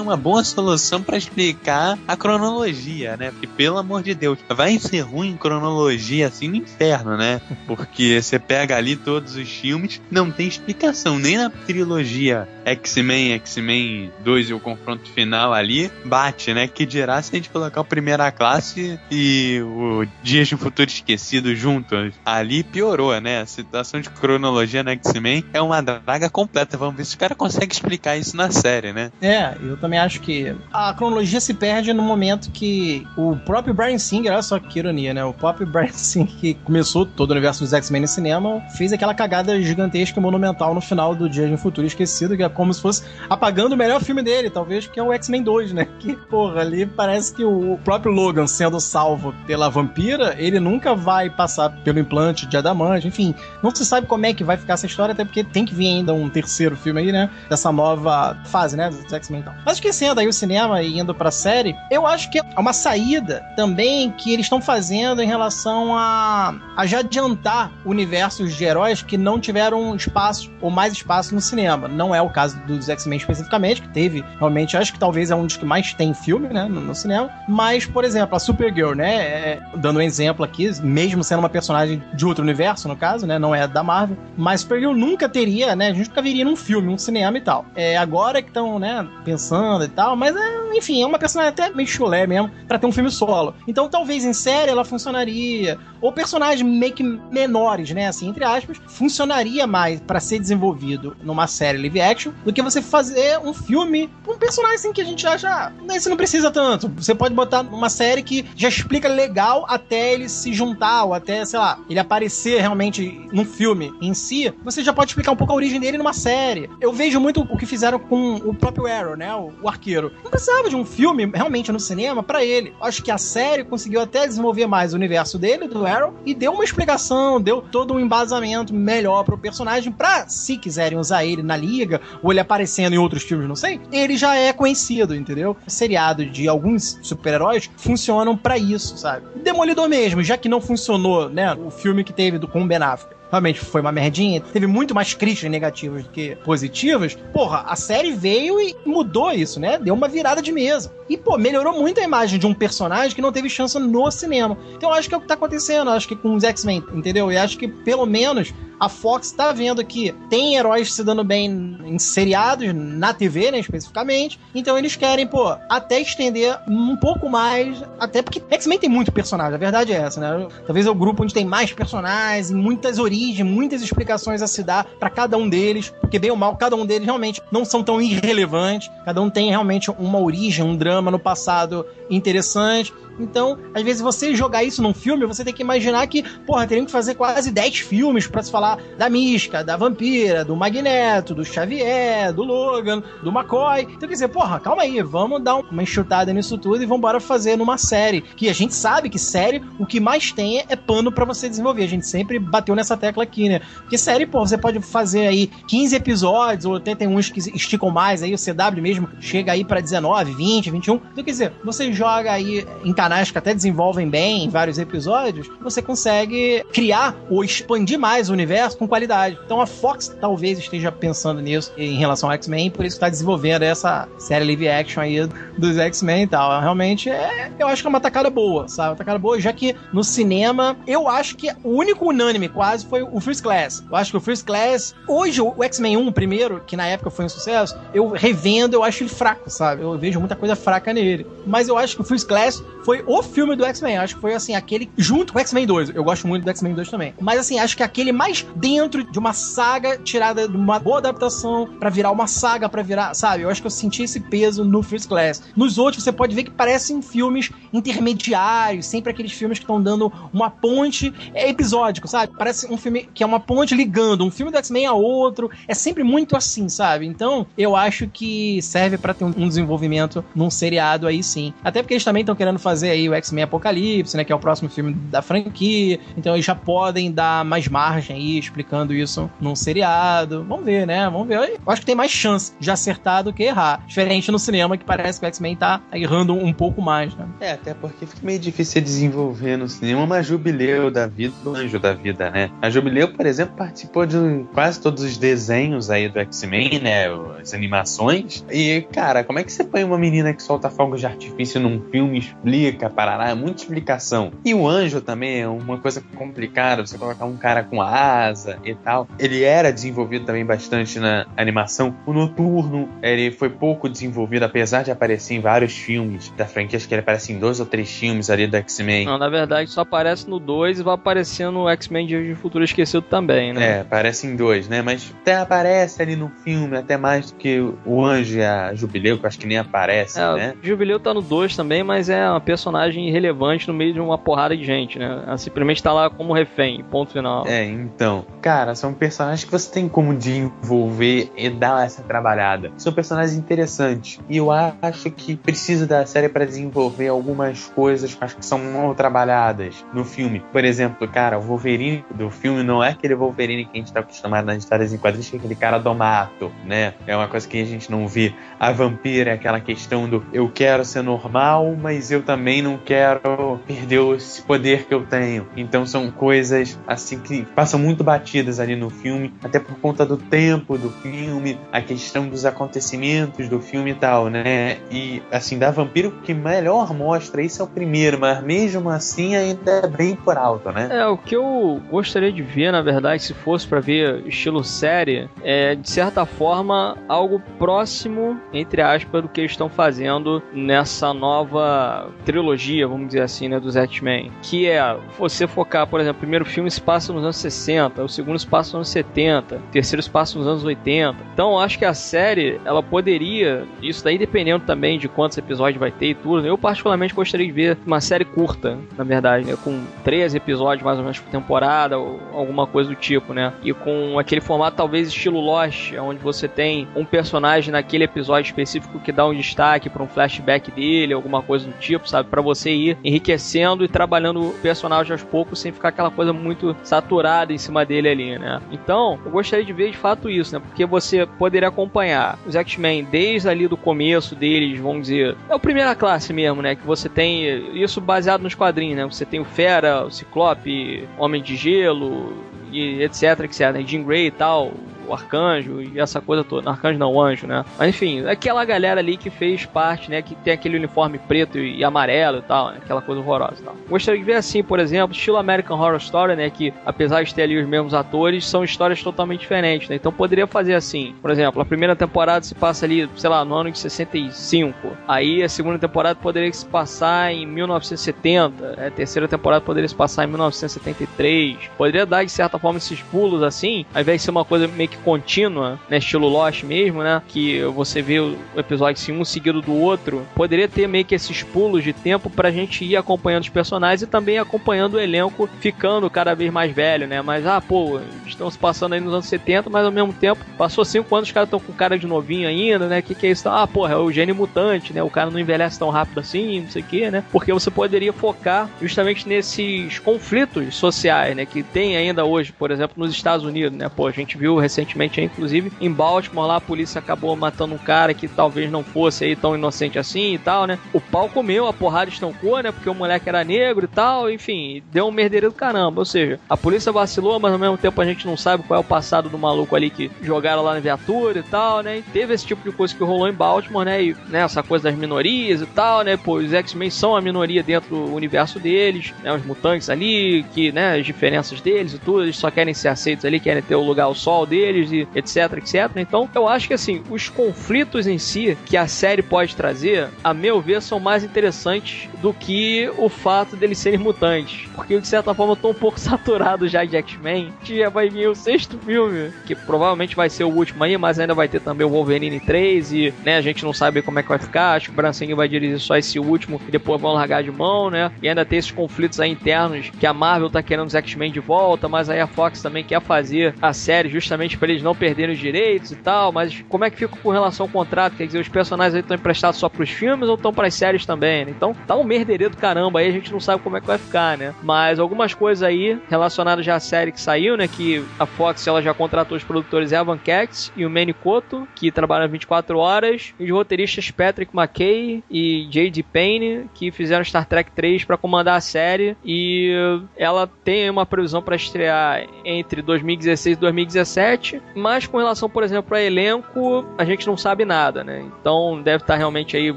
uma boa solução para explicar a cronologia, né? Porque, pelo amor de Deus, vai ser ruim cronologia assim no inferno, né? Porque você pega ali todos os filmes, não tem explicação, nem na trilogia X-Men, X-Men 2 e o confronto final ali, bate, né? Que dirá se a gente colocar o Primeira Classe e o Dias de um Futuro Esquecido juntos. Ali piorou, né? A situação de cronologia na X-Men é uma draga completa. Vamos ver se o cara consegue explicar isso na série, né? É, eu também acho que a cronologia se perde no momento que o próprio Brian Singer, olha só que ironia, né? O próprio Brian Singer, que começou todo o universo dos X-Men no cinema, fez aquela cagada gigantesca e monumental no final do Dia de um Futuro Esquecido, que é como se fosse apagando o melhor filme dele, talvez, que é o X-Men 2, né? Que, porra, ali parece que o próprio Logan sendo salvo pela vampira, ele nunca vai passar pelo implante de adamante, enfim, não se sabe como é que vai ficar essa história, até porque tem que vir ainda um terceiro filme aí, né? Dessa nova fase, né? Dos X-Men e tal. Mas esquecendo aí o cinema e indo pra série, eu acho que é uma saída também que eles estão fazendo em relação a, a já adiantar universos de heróis que não tiveram espaço ou mais espaço no cinema. Não é o caso dos X-Men especificamente, que teve, realmente, acho que talvez é um dos que mais tem filme, né, no, no cinema. Mas, por exemplo, a Supergirl, né, é, dando um exemplo aqui, mesmo sendo uma personagem de outro universo, no caso, né, não é da Marvel, mas Supergirl nunca teria, né, a gente nunca viria num filme, um cinema e tal. É, agora que estão, né, pensando e tal, mas é, enfim, é uma personagem até meio chulé mesmo pra ter um filme solo. Então talvez em série ela funcionaria, ou personagens meio que menores, né, assim, entre aspas, funcionaria mais para ser desenvolvido numa série live action do que você fazer um filme com um personagem assim que a gente acha, ah, você não precisa tanto. Você pode botar uma série que já explica legal até ele se juntar, ou até, sei lá, ele aparecer realmente num filme em si, você já pode explicar um pouco a origem dele numa série. Eu vejo muito o que fizeram com o próprio Arrow, né, o, o arqueiro. Não precisava de um filme realmente no cinema para ele. Acho que a série conseguiu até desenvolver mais o universo dele, do Arrow, e deu uma explicação, deu todo um embasamento melhor pro personagem pra, se quiserem usar ele na liga, ou ele aparecendo em outros filmes, não sei, ele já é conhecido, entendeu? O seriado de alguns super-heróis funcionam para isso, sabe? Demolidor mesmo, já que não funcionou, né, o filme que teve do, com o Ben Affleck realmente foi uma merdinha, teve muito mais críticas negativas do que positivas, porra, a série veio e mudou isso, né? Deu uma virada de mesa. E, pô, melhorou muito a imagem de um personagem que não teve chance no cinema. Então, eu acho que é o que tá acontecendo, eu acho que com os X-Men, entendeu? E acho que, pelo menos, a Fox tá vendo que tem heróis se dando bem em seriados, na TV, né, especificamente. Então eles querem, pô, até estender um pouco mais. Até porque X-Men tem muito personagem, a verdade é essa, né? Talvez é o grupo onde tem mais personagens, muitas origens, muitas explicações a se dar para cada um deles. Porque, bem ou mal, cada um deles realmente não são tão irrelevantes. Cada um tem realmente uma origem, um drama no passado interessante. Então, às vezes, você jogar isso num filme, você tem que imaginar que, porra, teriam que fazer quase 10 filmes para se falar da Mística, da Vampira, do Magneto, do Xavier, do Logan, do McCoy. Então, quer dizer, porra, calma aí, vamos dar uma enxutada nisso tudo e vamos embora fazer numa série. Que a gente sabe que série, o que mais tem é pano para você desenvolver. A gente sempre bateu nessa tecla aqui, né? Porque série, pô, você pode fazer aí 15 episódios, ou até tem uns que esticam mais, aí o CW mesmo chega aí para 19, 20, 21. Então, quer dizer, você joga aí em canais que até desenvolvem bem em vários episódios, você consegue criar ou expandir mais o universo com qualidade. Então a Fox talvez esteja pensando nisso em relação ao X-Men, por isso está desenvolvendo essa série live action aí dos X-Men e tal. Realmente é, eu acho que é uma tacada boa, sabe? Uma tacada boa, já que no cinema eu acho que o único unânime quase foi o First Class. Eu acho que o First Class, hoje o X-Men 1, primeiro, que na época foi um sucesso, eu revendo, eu acho ele fraco, sabe? Eu vejo muita coisa fraca nele. Mas eu acho que o First Class foi o filme do X-Men. Acho que foi assim, aquele junto com o X-Men 2. Eu gosto muito do X-Men 2 também. Mas assim, acho que aquele mais dentro de uma saga tirada de uma boa adaptação para virar uma saga, para virar, sabe? Eu acho que eu senti esse peso no First Class. Nos outros, você pode ver que parecem filmes intermediários, sempre aqueles filmes que estão dando uma ponte é episódico, sabe? Parece um filme que é uma ponte ligando um filme do X-Men a outro. É sempre muito assim, sabe? Então, eu acho que serve para ter um desenvolvimento num seriado aí sim. Até porque eles também estão querendo fazer aí o X-Men Apocalipse, né? Que é o próximo filme da franquia. Então eles já podem dar mais margem aí, explicando isso num seriado. Vamos ver, né? Vamos ver. Eu acho que tem mais chance de acertar do que errar. Diferente no cinema, que parece que o X-Men tá errando um pouco mais, né? É, até porque fica meio difícil desenvolver no cinema uma jubileu da vida do anjo da vida, né? A jubileu, por exemplo, participou de quase todos os desenhos aí do X-Men, né? As animações. E, cara, como é que você põe uma menina que solta fogos de artifício num filme, explica, parará, é muita explicação. E o anjo também é uma coisa complicada, você colocar um cara com asa e tal. Ele era desenvolvido também bastante na animação. O Noturno, ele foi pouco desenvolvido, apesar de aparecer em vários filmes da franquia, acho que ele aparece em dois ou três filmes ali do X-Men. Não, na verdade só aparece no 2 e vai aparecer no X-Men de Futuro Esquecido também, né? É, aparece em dois, né? Mas até aparece ali no filme, até mais do que o Anjo e a Jubileu, que eu acho que nem aparece, é, né? O Jubileu tá no 2 também, mas é uma personagem irrelevante no meio de uma porrada de gente, né? Ela simplesmente tá lá como refém, ponto final. É, então. Cara, são personagens que você tem como desenvolver e dar essa trabalhada. São personagens interessantes. E eu acho que precisa da série para desenvolver algumas coisas que acho que são mal trabalhadas no filme. Por exemplo, cara, o Wolverine do filme não é aquele Wolverine que a gente tá acostumado nas histórias em quadrinhos, que é aquele cara do mato, né? É uma coisa que a gente não vê. A vampira é aquela questão do eu quero ser normal, mas eu também também não quero perder esse poder que eu tenho. Então são coisas assim que passam muito batidas ali no filme, até por conta do tempo do filme, a questão dos acontecimentos do filme e tal, né? E assim, da Vampiro que melhor mostra isso é o primeiro, mas mesmo assim ainda é bem por alto, né? É, o que eu gostaria de ver, na verdade, se fosse para ver estilo série, é de certa forma algo próximo, entre aspas, do que eles estão fazendo nessa nova trilogia, vamos dizer assim, né, dos X-Men. Que é você focar, por exemplo, o primeiro filme se passa nos anos 60, o segundo se passa nos anos 70, o terceiro se passa nos anos 80. Então, acho que a série, ela poderia, isso daí dependendo também de quantos episódios vai ter e tudo, eu particularmente gostaria de ver uma série curta, na verdade, né, com três episódios mais ou menos por temporada, ou alguma coisa do tipo, né? E com aquele formato talvez estilo Lost, onde você tem um personagem naquele episódio específico que dá um destaque para um flashback dele, alguma coisa do tipo, sabe? Para você ir enriquecendo e trabalhando o personagem aos poucos sem ficar aquela coisa muito saturada em cima dele ali, né? Então, eu gostaria de ver de fato isso, né? Porque você poderia acompanhar os X-Men desde ali do começo deles, vamos dizer, é o primeira classe mesmo, né? Que você tem isso baseado nos quadrinhos, né? Você tem o Fera, o Ciclope, Homem de Gelo, e etc, etc, né? Jean Grey e tal, o arcanjo e essa coisa toda. Arcanjo não, anjo, né? Mas enfim, aquela galera ali que fez parte, né? Que tem aquele uniforme preto e amarelo e tal, né? aquela coisa horrorosa e tal. Gostaria de ver assim, por exemplo, estilo American Horror Story, né? Que apesar de ter ali os mesmos atores, são histórias totalmente diferentes, né? Então poderia fazer assim, por exemplo, a primeira temporada se passa ali, sei lá, no ano de 65. Aí a segunda temporada poderia se passar em 1970. Né? A terceira temporada poderia se passar em 1973. Poderia dar, de certa forma, esses pulos assim, ao invés de ser uma coisa meio que contínua, né, estilo Lost mesmo, né, que você vê o episódio assim, um seguido do outro, poderia ter meio que esses pulos de tempo pra gente ir acompanhando os personagens e também acompanhando o elenco ficando cada vez mais velho, né, mas ah, pô, estão se passando aí nos anos 70, mas ao mesmo tempo passou cinco anos, os caras estão com cara de novinho ainda, né, que que é isso? Ah, porra, é o gene mutante, né, o cara não envelhece tão rápido assim, não sei o que, né, porque você poderia focar justamente nesses conflitos sociais, né, que tem ainda hoje, por exemplo, nos Estados Unidos, né, pô, a gente viu recentemente recentemente, inclusive em Baltimore, lá a polícia acabou matando um cara que talvez não fosse aí tão inocente assim e tal, né? O pau comeu, a porrada estancou, né? Porque o moleque era negro e tal, enfim, deu um merdeiro do caramba. Ou seja, a polícia vacilou, mas ao mesmo tempo a gente não sabe qual é o passado do maluco ali que jogaram lá na viatura e tal, né? E teve esse tipo de coisa que rolou em Baltimore, né? E né, essa coisa das minorias e tal, né? Pô, os X-Men são a minoria dentro do universo deles, né? Os mutantes ali, que, né? As diferenças deles e tudo, eles só querem ser aceitos ali, querem ter o lugar ao sol deles deles e etc, etc. Então, eu acho que assim, os conflitos em si que a série pode trazer, a meu ver, são mais interessantes do que o fato deles serem mutantes. Porque de certa forma eu tô um pouco saturado já de X-Men. Já vai vir o sexto filme, que provavelmente vai ser o último aí, mas ainda vai ter também o Wolverine 3 e, né, a gente não sabe como é que vai ficar. Acho que o Brancinho vai dirigir só esse último e depois vão largar de mão, né? E ainda tem esses conflitos aí internos que a Marvel tá querendo os X-Men de volta, mas aí a Fox também quer fazer a série justamente para eles não perderem os direitos e tal, mas como é que fica com relação ao contrato? Quer dizer, os personagens aí estão emprestados só pros filmes ou estão pras séries também, né? Então tá um merdereiro do caramba aí, a gente não sabe como é que vai ficar, né? Mas algumas coisas aí relacionadas já à série que saiu, né? Que a Fox ela já contratou os produtores Evan Katz e o Manny Cotto, que trabalham 24 horas, e os roteiristas Patrick McKay e J.D. Payne, que fizeram Star Trek 3 para comandar a série, e ela tem uma previsão para estrear entre 2016 e 2017 mas com relação, por exemplo, a elenco, a gente não sabe nada, né? Então deve estar realmente aí um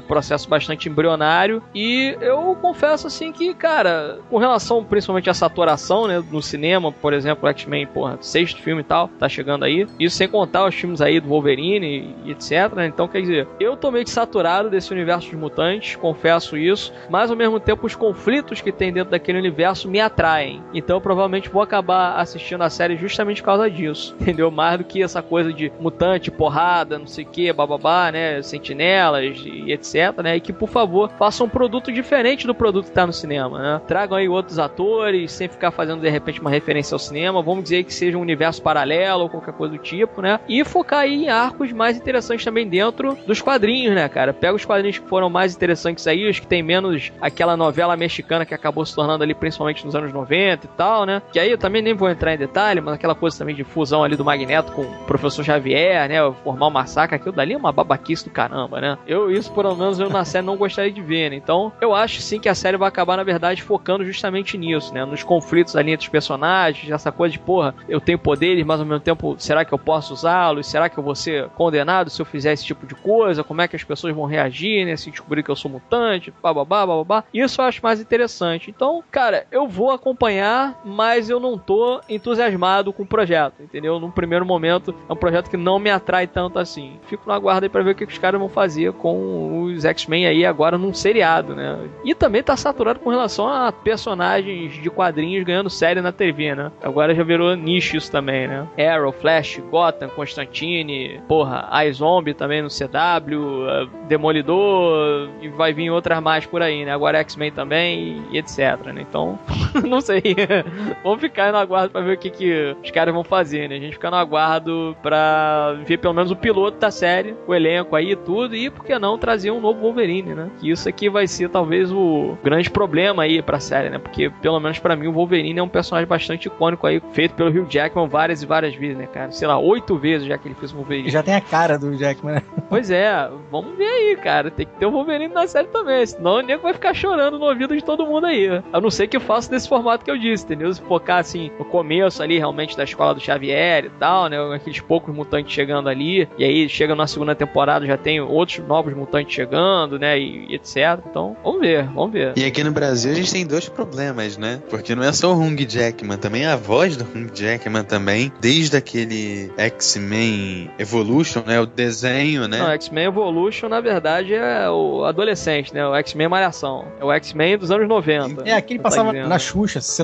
processo bastante embrionário. E eu confesso assim que, cara, com relação principalmente a saturação, né, no cinema, por exemplo, X-Men, porra, sexto filme e tal, tá chegando aí. Isso sem contar os filmes aí do Wolverine e etc, né? Então, quer dizer, eu tô meio que saturado desse universo de mutantes, confesso isso, mas ao mesmo tempo os conflitos que tem dentro daquele universo me atraem. Então, eu provavelmente vou acabar assistindo a série justamente por causa disso, entendeu? Mais do que essa coisa de mutante, porrada, não sei o que, bababá, né? Sentinelas e etc, né? E que, por favor, façam um produto diferente do produto que tá no cinema, né? Tragam aí outros atores, sem ficar fazendo de repente uma referência ao cinema. Vamos dizer que seja um universo paralelo ou qualquer coisa do tipo, né? E focar aí em arcos mais interessantes também dentro dos quadrinhos, né, cara? Pega os quadrinhos que foram mais interessantes aí, os que tem menos aquela novela mexicana que acabou se tornando ali principalmente nos anos 90 e tal, né? Que aí eu também nem vou entrar em detalhe, mas aquela coisa também de fusão ali do Magneto Magneto com o professor Xavier, né? Formar o massacre, aquilo dali é uma babaquice do caramba, né? Eu, isso, pelo menos, eu na série não gostaria de ver, né? Então, eu acho sim que a série vai acabar, na verdade, focando justamente nisso, né? Nos conflitos ali entre os personagens, essa coisa de, porra, eu tenho poderes, mas ao mesmo tempo, será que eu posso usá-los? Será que eu vou ser condenado se eu fizer esse tipo de coisa? Como é que as pessoas vão reagir, né? Se descobrir que eu sou mutante, bababá, bababá. Isso eu acho mais interessante. Então, cara, eu vou acompanhar, mas eu não tô entusiasmado com o projeto, entendeu? Num primeiro momento, é um projeto que não me atrai tanto assim. Fico na guarda aí pra ver o que os caras vão fazer com os X-Men aí agora num seriado, né? E também tá saturado com relação a personagens de quadrinhos ganhando série na TV, né? Agora já virou nicho isso também, né? Arrow, Flash, Gotham, Constantine, porra, iZombie também no CW, eh, Demolidor, e vai vir outras mais por aí, né? Agora X-Men também e etc, né? Então, não sei. Vamos ficar no aguardo pra ver o que, que os caras vão fazer, né? A gente fica no aguardo pra ver pelo menos o piloto da série, o elenco aí e tudo, e por que não trazer um novo Wolverine, né? Que isso aqui vai ser talvez o grande problema aí pra série, né? Porque pelo menos para mim o Wolverine é um personagem bastante icônico aí, feito pelo Hugh Jackman várias e várias vezes, né, cara? Sei lá, oito vezes já que ele fez o Wolverine. Já tem a cara do Jackman, né? Pois é, vamos ver aí, cara. Tem que ter o Wolverine na série também, senão o nego vai ficar chorando no ouvido de todo mundo aí. A não ser que eu faça desse formato que eu disse, entendeu? Se focar assim no começo ali realmente da escola do Xavier e tal, né? Aqueles poucos mutantes chegando ali, e aí chega na segunda temporada já tem outros novos mutantes chegando, né? E, e etc. Então, vamos ver, vamos ver. E aqui no Brasil a gente tem dois problemas, né? Porque não é só o Hung Jackman, também a voz do Hung Jackman também, desde aquele X-Men Evolution, né? O desenho, né? Não, X-Men Evolution, na verdade, é o adolescente, né? O X-Men Malhação. É o X-Men dos anos 90. É, aquele Tá passava dizendo. na Xuxa. Você...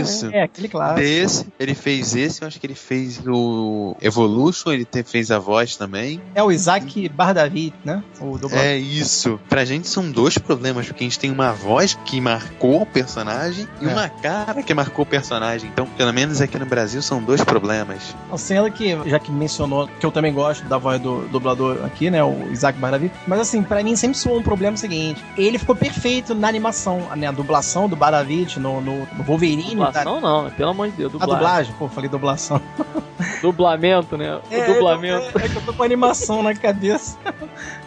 Isso. É, aquele clássico. Desse, ele fez esse, eu acho que ele fez o Evolution, ele te- fez a voz também. É o Isaac Bardavid, né? O dublador. É isso. Pra gente são dois problemas, porque a gente tem uma voz que marcou o personagem e É. uma cara que marcou o personagem. Então, pelo menos aqui no Brasil, são dois problemas. Sendo que, já que mencionou, que eu também gosto da voz do dublador aqui, né? O Isaac Bardavid. Mas assim, pra mim sempre soou um problema seguinte. Ele ficou perfeito na animação, né? A dublação do Bardavid no, no, no Wolverine. tá? Dublação não, pelo amor de Deus, A dublagem. dublagem, pô, falei dublação. Dublamento, né? É, o dublamento. É, é que eu tô com animação na cabeça.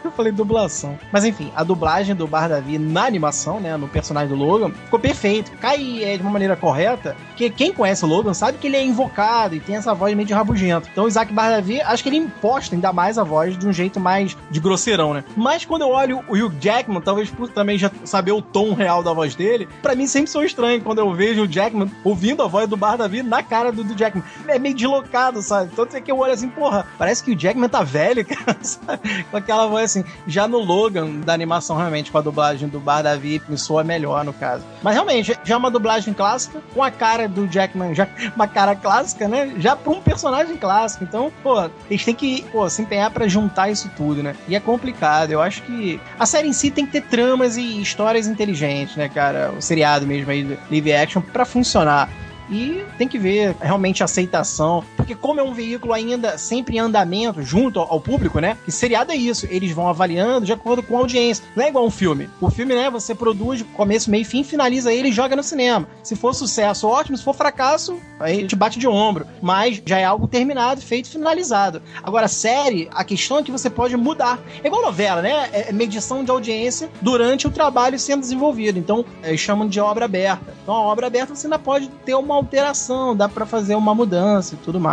Eu falei dublação. Mas enfim, a dublagem do Bar Davi na animação, né? No personagem do Logan, ficou perfeito. Cai é, de uma maneira correta, porque quem conhece o Logan sabe que ele é invocado e tem essa voz meio de rabugento. Então o Isaac Bar Davi, acho que ele imposta ainda mais a voz de um jeito mais de grosseirão, né? Mas quando eu olho o Hugh Jackman, talvez por também já saber o tom real da voz dele, pra mim sempre sou estranho quando eu vejo o Jackman ouvindo a voz do Bar Davi na cara do, do Jackman. É meio deslocado, sabe? Tanto é que eu olho assim, porra, parece que o Jackman tá velho, cara, sabe? Com aquela voz assim. Já no Logan, da animação, realmente, com a dublagem do Bar Davi, me soa melhor, no caso. Mas realmente, já é uma dublagem clássica, com a cara do Jackman, já uma cara clássica, né? Já pra um personagem clássico. Então, pô, eles têm que, pô, se empenhar pra juntar isso tudo, né? E é complicado. Eu acho que a série em si tem que ter tramas e histórias inteligentes, né, cara? O seriado mesmo aí, live action, pra funcionar. E tem que ver realmente a aceitação. Porque, como é um veículo ainda sempre em andamento, junto ao público, né? Que seriado é isso. Eles vão avaliando de acordo com a audiência. Não é igual um filme. O filme, né? Você produz começo, meio fim, finaliza ele e joga no cinema. Se for sucesso, ótimo. Se for fracasso, aí te bate de ombro. Mas já é algo terminado, feito, finalizado. Agora, série, a questão é que você pode mudar. É igual novela, né? É medição de audiência durante o trabalho sendo desenvolvido. Então, eles chamam de obra aberta. Então, a obra aberta você ainda pode ter uma alteração, dá pra fazer uma mudança e tudo mais.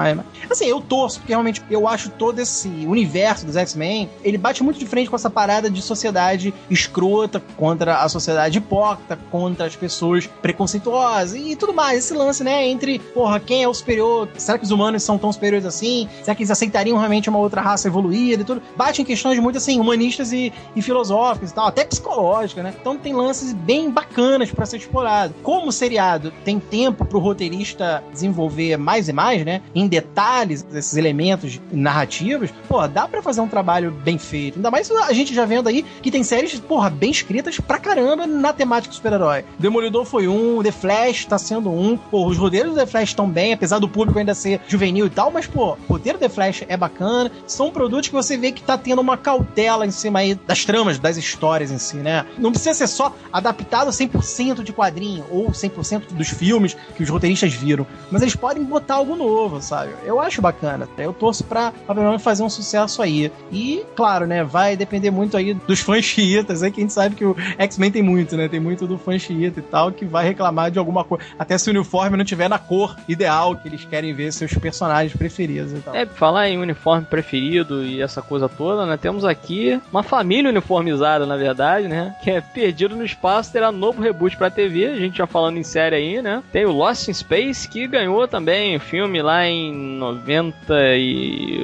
Assim, eu torço, porque realmente eu acho todo esse universo dos X-Men, ele bate muito de frente com essa parada de sociedade escrota contra a sociedade hipócrita, contra as pessoas preconceituosas e tudo mais. Esse lance, né, entre, porra, quem é o superior? Será que os humanos são tão superiores assim? Será que eles aceitariam realmente uma outra raça evoluída e tudo? Bate em questões muito, assim, humanistas e, e filosóficas e tal, até psicológicas, né? Então tem lances bem bacanas pra ser explorado. Como o seriado tem tempo pro roteirista desenvolver mais e mais, né, em detalhes esses elementos narrativos, pô, dá pra fazer um trabalho bem feito. Ainda mais a gente já vendo aí que tem séries, porra, bem escritas pra caramba na temática do super-herói. Demolidor foi um, The Flash tá sendo um, pô, os roteiros do The Flash estão bem, apesar do público ainda ser juvenil e tal, mas, pô, o roteiro The Flash é bacana, são produtos que você vê que tá tendo uma cautela em cima aí das tramas, das histórias em si, né? Não precisa ser só adaptado 100% de quadrinho ou 100% dos filmes que os roteiristas viram, mas eles podem botar algo novo, sabe? Flávio. Eu acho bacana. Eu torço pra, menos fazer um sucesso aí. E, claro, né, vai depender muito aí dos fãs chiitas, aí que a gente sabe que o X-Men tem muito, né? Tem muito do fã xiita e tal, que vai reclamar de alguma coisa. Até se o uniforme não tiver na cor ideal que eles querem ver seus personagens preferidos e tal. É, falar em uniforme preferido e essa coisa toda, né? Temos aqui uma família uniformizada, na verdade, né? Que é Perdido no Espaço, terá novo reboot pra TV. A gente já falando em série aí, né? Tem o Lost in Space, que ganhou também o filme lá em em 90 e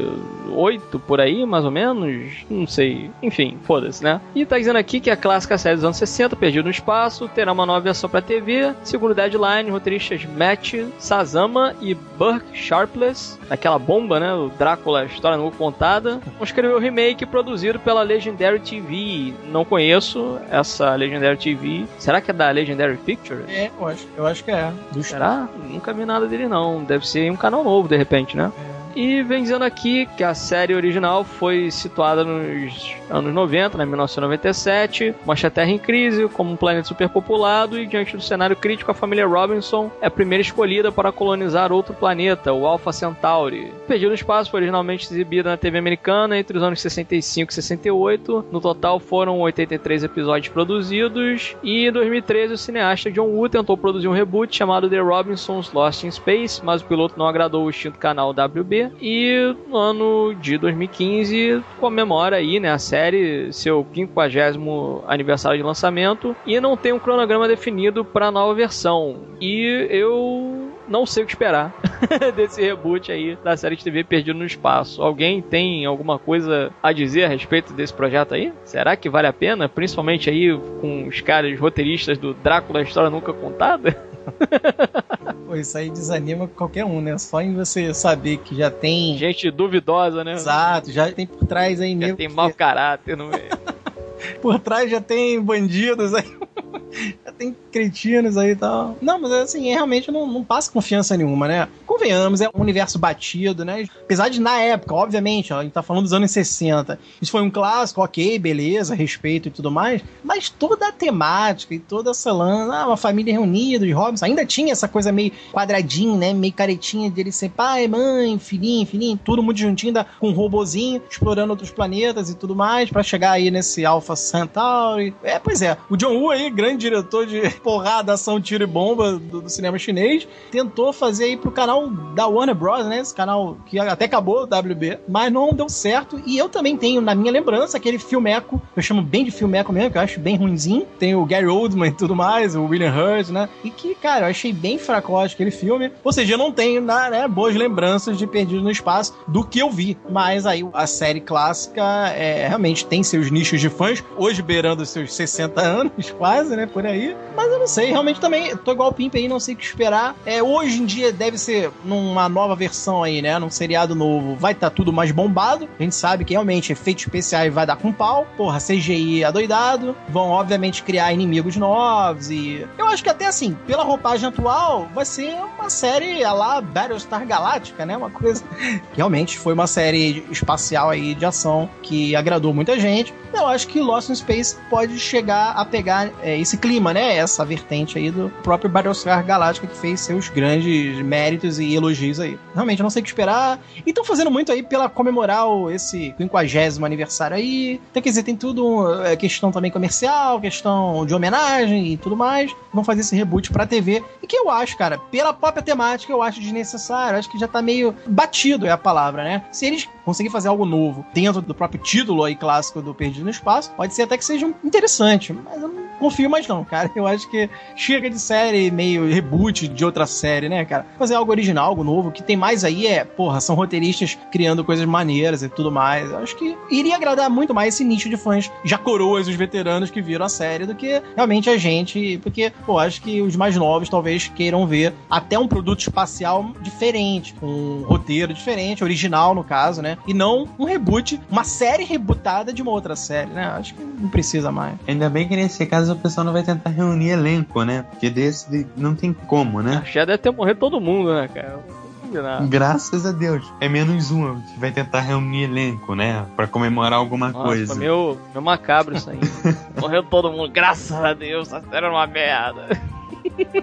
98, por aí, mais ou menos. Não sei. Enfim, foda-se, né? E tá dizendo aqui que a clássica série dos anos 60, Perdido no Espaço, terá uma nova versão pra TV. Segundo Deadline, roteiristas Matt Sazama e Burke Sharpless, aquela bomba, né? O Drácula, história não contada, vão escrever o remake produzido pela Legendary TV. Não conheço essa Legendary TV. Será que é da Legendary Pictures? É, eu acho, eu acho que é. Será? Nunca vi nada dele não. Deve ser um canal novo, de repente, né? É. E vem dizendo aqui que a série original foi situada nos anos 90, né, 1997, mostra a Terra em crise, como um planeta superpopulado, e diante do cenário crítico, a família Robinson é a primeira escolhida para colonizar outro planeta, o Alpha Centauri. Perdido no Espaço foi originalmente exibida na TV americana entre os anos 65 e 68. No total foram 83 episódios produzidos, e em 2013 o cineasta John Woo tentou produzir um reboot chamado The Robinsons Lost in Space, mas o piloto não agradou o extinto canal WB, e no ano de 2015 comemora aí, né, a série seu 50 aniversário de lançamento e não tem um cronograma definido para a nova versão. E eu não sei o que esperar desse reboot aí da série de TV Perdido no Espaço. Alguém tem alguma coisa a dizer a respeito desse projeto aí? Será que vale a pena? Principalmente aí com os caras roteiristas do Drácula, história nunca contada? Pô, isso aí desanima qualquer um, né? Só em você saber que já tem. Gente duvidosa, né? Exato, já tem por trás aí mesmo. Tem mau caráter no meio. por trás já tem bandidos aí. já tem cretinos aí e tal. Não, mas assim, é, realmente não, não passa confiança nenhuma, né? Convenhamos, é um universo batido, né? Apesar de, na época, obviamente, ó, a gente tá falando dos anos 60. Isso foi um clássico, ok, beleza, respeito e tudo mais. Mas toda a temática e toda essa lã, ah, uma família reunida de Robinson, ainda tinha essa coisa meio quadradinha, né? Meio caretinha dele ser pai, mãe, filhinho, filhinho, tudo muito juntinho, com um robozinho, explorando outros planetas e tudo mais, para chegar aí nesse Alpha Centauri. É, pois é, o John Woo aí, grande diretor de porrada, ação, tiro e bomba do, do, cinema chinês, tentou fazer aí pro canal da Warner Bros, né? Esse canal que até acabou, WB, mas não deu certo. E eu também tenho na minha lembrança aquele filmeco, eu chamo bem de filmeco mesmo, que eu acho bem ruinzinho. Tem o Gary Oldman e tudo mais, o William Hurt, né? E que, cara, eu achei bem fracote aquele filme. Ou seja, eu não tenho né, boas lembranças de Perdido no Espaço do que eu vi. Mas aí a série clássica é, realmente tem seus nichos de fãs, hoje beirando seus 60 anos, quase, né? Por aí. Mas eu não sei, realmente também tô igual o Pimp aí, não sei o que esperar. É, hoje em dia deve ser numa nova versão aí, né? Num seriado novo, vai estar tá tudo mais bombado. A gente sabe que realmente efeitos especiais vai dar com pau. Porra, CGI adoidado. Vão, obviamente, criar inimigos novos e. Eu acho que até assim, pela roupagem atual, vai ser uma série a lá Battlestar Galáctica, né? Uma coisa. Realmente foi uma série espacial aí de ação que agradou muita gente. Eu acho que Lost in Space pode chegar a pegar é, esse clima, né? Essa vertente aí do próprio Battlestar Galactica que fez seus grandes méritos e elogios aí. Realmente, não sei o que esperar. E estão fazendo muito aí pela comemorar esse 50 aniversário aí. Então, quer dizer, tem tudo é, questão também comercial, questão de homenagem e tudo mais. Vão fazer esse reboot pra TV. E que eu acho, cara, pela própria temática, eu acho desnecessário. Acho que já tá meio batido, é a palavra, né? Se eles conseguirem fazer algo novo dentro do próprio título aí clássico do Perdido no Espaço, pode ser até que seja interessante. Mas eu não confio mais não, cara. Eu acho que chega de série meio reboot de outra série, né, cara? Fazer algo original, algo novo. O que tem mais aí é, porra, são roteiristas criando coisas maneiras e tudo mais. Eu acho que iria agradar muito mais esse nicho de fãs já coroas, os veteranos que viram a série, do que realmente a gente. Porque, pô, acho que os mais novos talvez queiram ver até um produto espacial diferente, com um roteiro diferente, original no caso, né? E não um reboot, uma série rebootada de uma outra série, né? Acho que não precisa mais. Ainda bem que nesse caso o pessoal não vai tentar reunir elenco, né? Porque desse não tem como, né? Já deve ter morrido todo mundo, né, cara? Graças a Deus. É menos um que vai tentar reunir elenco, né? Pra comemorar alguma Nossa, coisa. Meio, meio macabro isso aí. Morreu todo mundo, graças a Deus, essa série era uma merda.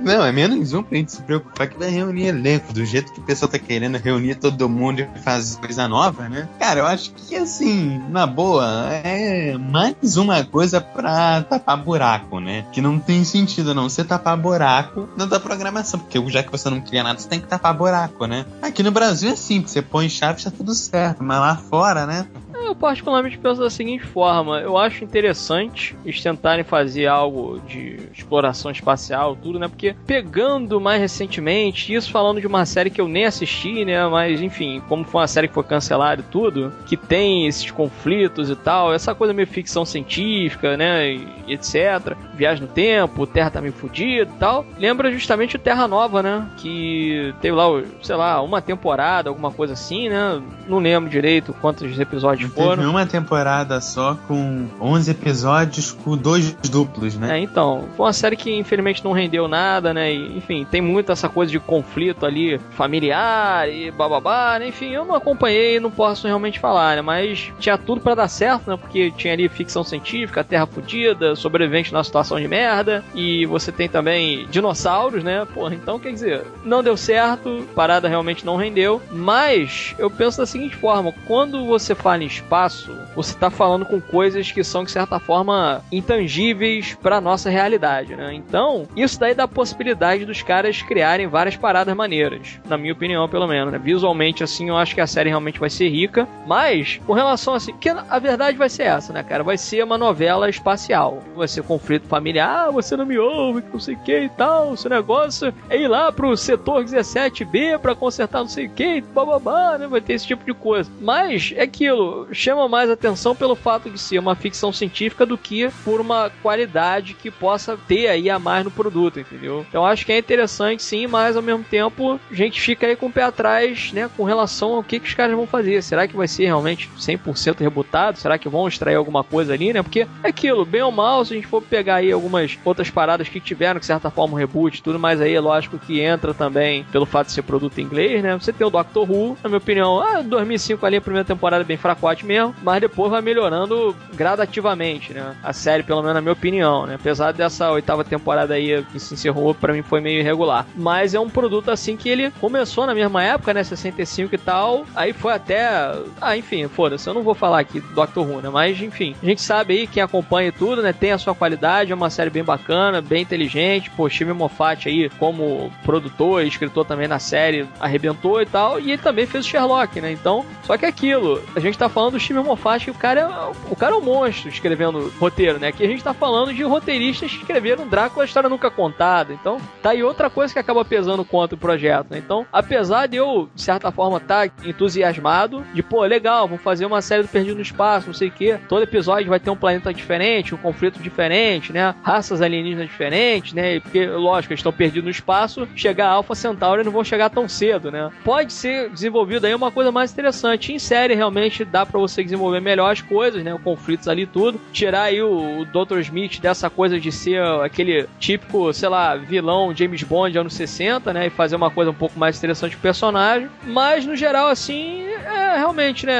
Não, é menos um pra gente se preocupar que vai reunir elenco. Do jeito que o pessoal tá querendo reunir todo mundo e fazer coisa nova, né? Cara, eu acho que assim, na boa, é mais uma coisa pra tapar buraco, né? Que não tem sentido não você tapar buraco na da programação, porque já que você não cria nada, você tem que tapar buraco, né? Aqui no Brasil é simples, você põe chave e tá tudo certo, mas lá fora, né? Eu particularmente penso da seguinte forma: eu acho interessante eles tentarem fazer algo de exploração espacial, tudo, né? Porque pegando mais recentemente, isso falando de uma série que eu nem assisti, né? Mas enfim, como foi uma série que foi cancelada e tudo, que tem esses conflitos e tal, essa coisa meio ficção científica, né? E etc. Viagem no tempo, Terra tá meio fodida e tal. Lembra justamente o Terra Nova, né? Que teve lá, sei lá, uma temporada, alguma coisa assim, né? Não lembro direito quantos episódios foram. Teve uma temporada só com 11 episódios com dois duplos, né? É, então, foi uma série que infelizmente não rendeu nada, né? E, enfim, tem muito essa coisa de conflito ali familiar e bababá, né? Enfim, eu não acompanhei, não posso realmente falar, né? Mas tinha tudo para dar certo, né? Porque tinha ali ficção científica, Terra fodida, sobrevivente numa situação de merda, e você tem também dinossauros, né? Porra, então quer dizer, não deu certo, parada realmente não rendeu, mas eu penso da seguinte forma, quando você fala em espaço, você está falando com coisas que são, de certa forma, intangíveis para nossa realidade, né? Então, isso daí dá a possibilidade dos caras criarem várias paradas maneiras, na minha opinião, pelo menos, né? Visualmente, assim, eu acho que a série realmente vai ser rica, mas, com relação assim, que a verdade vai ser essa, né, cara? Vai ser uma novela espacial. Vai ser conflito familiar, ah, você não me ouve, não sei o que e tal, seu negócio é ir lá pro setor 17B para consertar não sei o que, bababá, né? Vai ter esse tipo de coisa. Mas, é aquilo, chama mais atenção pelo fato de ser uma ficção científica do que por uma qualidade que possa ter aí a mais no produto, entendeu? Então acho que é interessante sim, mas ao mesmo tempo a gente fica aí com o pé atrás, né, com relação ao que, que os caras vão fazer. Será que vai ser realmente 100% rebutado? Será que vão extrair alguma coisa ali, né? Porque é aquilo, bem ou mal, se a gente for pegar aí algumas outras paradas que tiveram, de certa forma, um reboot tudo, mas aí é lógico que entra também pelo fato de ser produto em inglês, né? Você tem o Doctor Who, na minha opinião, ah, 2005 ali, a primeira temporada bem fracote mesmo, mas depois vai melhorando gradativamente, né? A série, pelo menos na minha opinião, né? Apesar dessa oitava temporada aí que se encerrou, para mim foi meio irregular. Mas é um produto assim que ele começou na mesma época, né? 65 e tal, aí foi até. Ah, enfim, foda-se, eu não vou falar aqui do Doctor Who, né? Mas enfim, a gente sabe aí, quem acompanha tudo, né? Tem a sua qualidade, é uma série bem bacana, bem inteligente. Pô, Steve Moffat aí, como produtor e escritor também na série, arrebentou e tal. E ele também fez o Sherlock, né? Então, só que é aquilo, a gente tá falando do Steve Moffat, que o cara é, o cara é um monstro escrevendo roteiro, né? Aqui a gente tá falando de roteiristas que escreveram Drácula, a história nunca contada. Então, tá aí outra coisa que acaba pesando contra o projeto, né? Então, apesar de eu, de certa forma, tá entusiasmado, de, pô, legal, vamos fazer uma série do Perdido no Espaço, não sei o quê. Todo episódio vai ter um planeta diferente, um conflito diferente, né? Raças alienígenas diferentes, né? Porque, lógico, eles estão perdidos no espaço, chegar a Alpha Centauri não vão chegar tão cedo, né? Pode ser desenvolvido aí uma coisa mais interessante. Em série, realmente, dá para você desenvolver melhor as coisas, né? Conflitos ali tudo. Tirar aí o, o Dr. Smith dessa coisa de ser aquele típico, sei lá, vilão James Bond anos 60, né? E fazer uma coisa um pouco mais interessante com o personagem. Mas, no geral, assim, é realmente, né?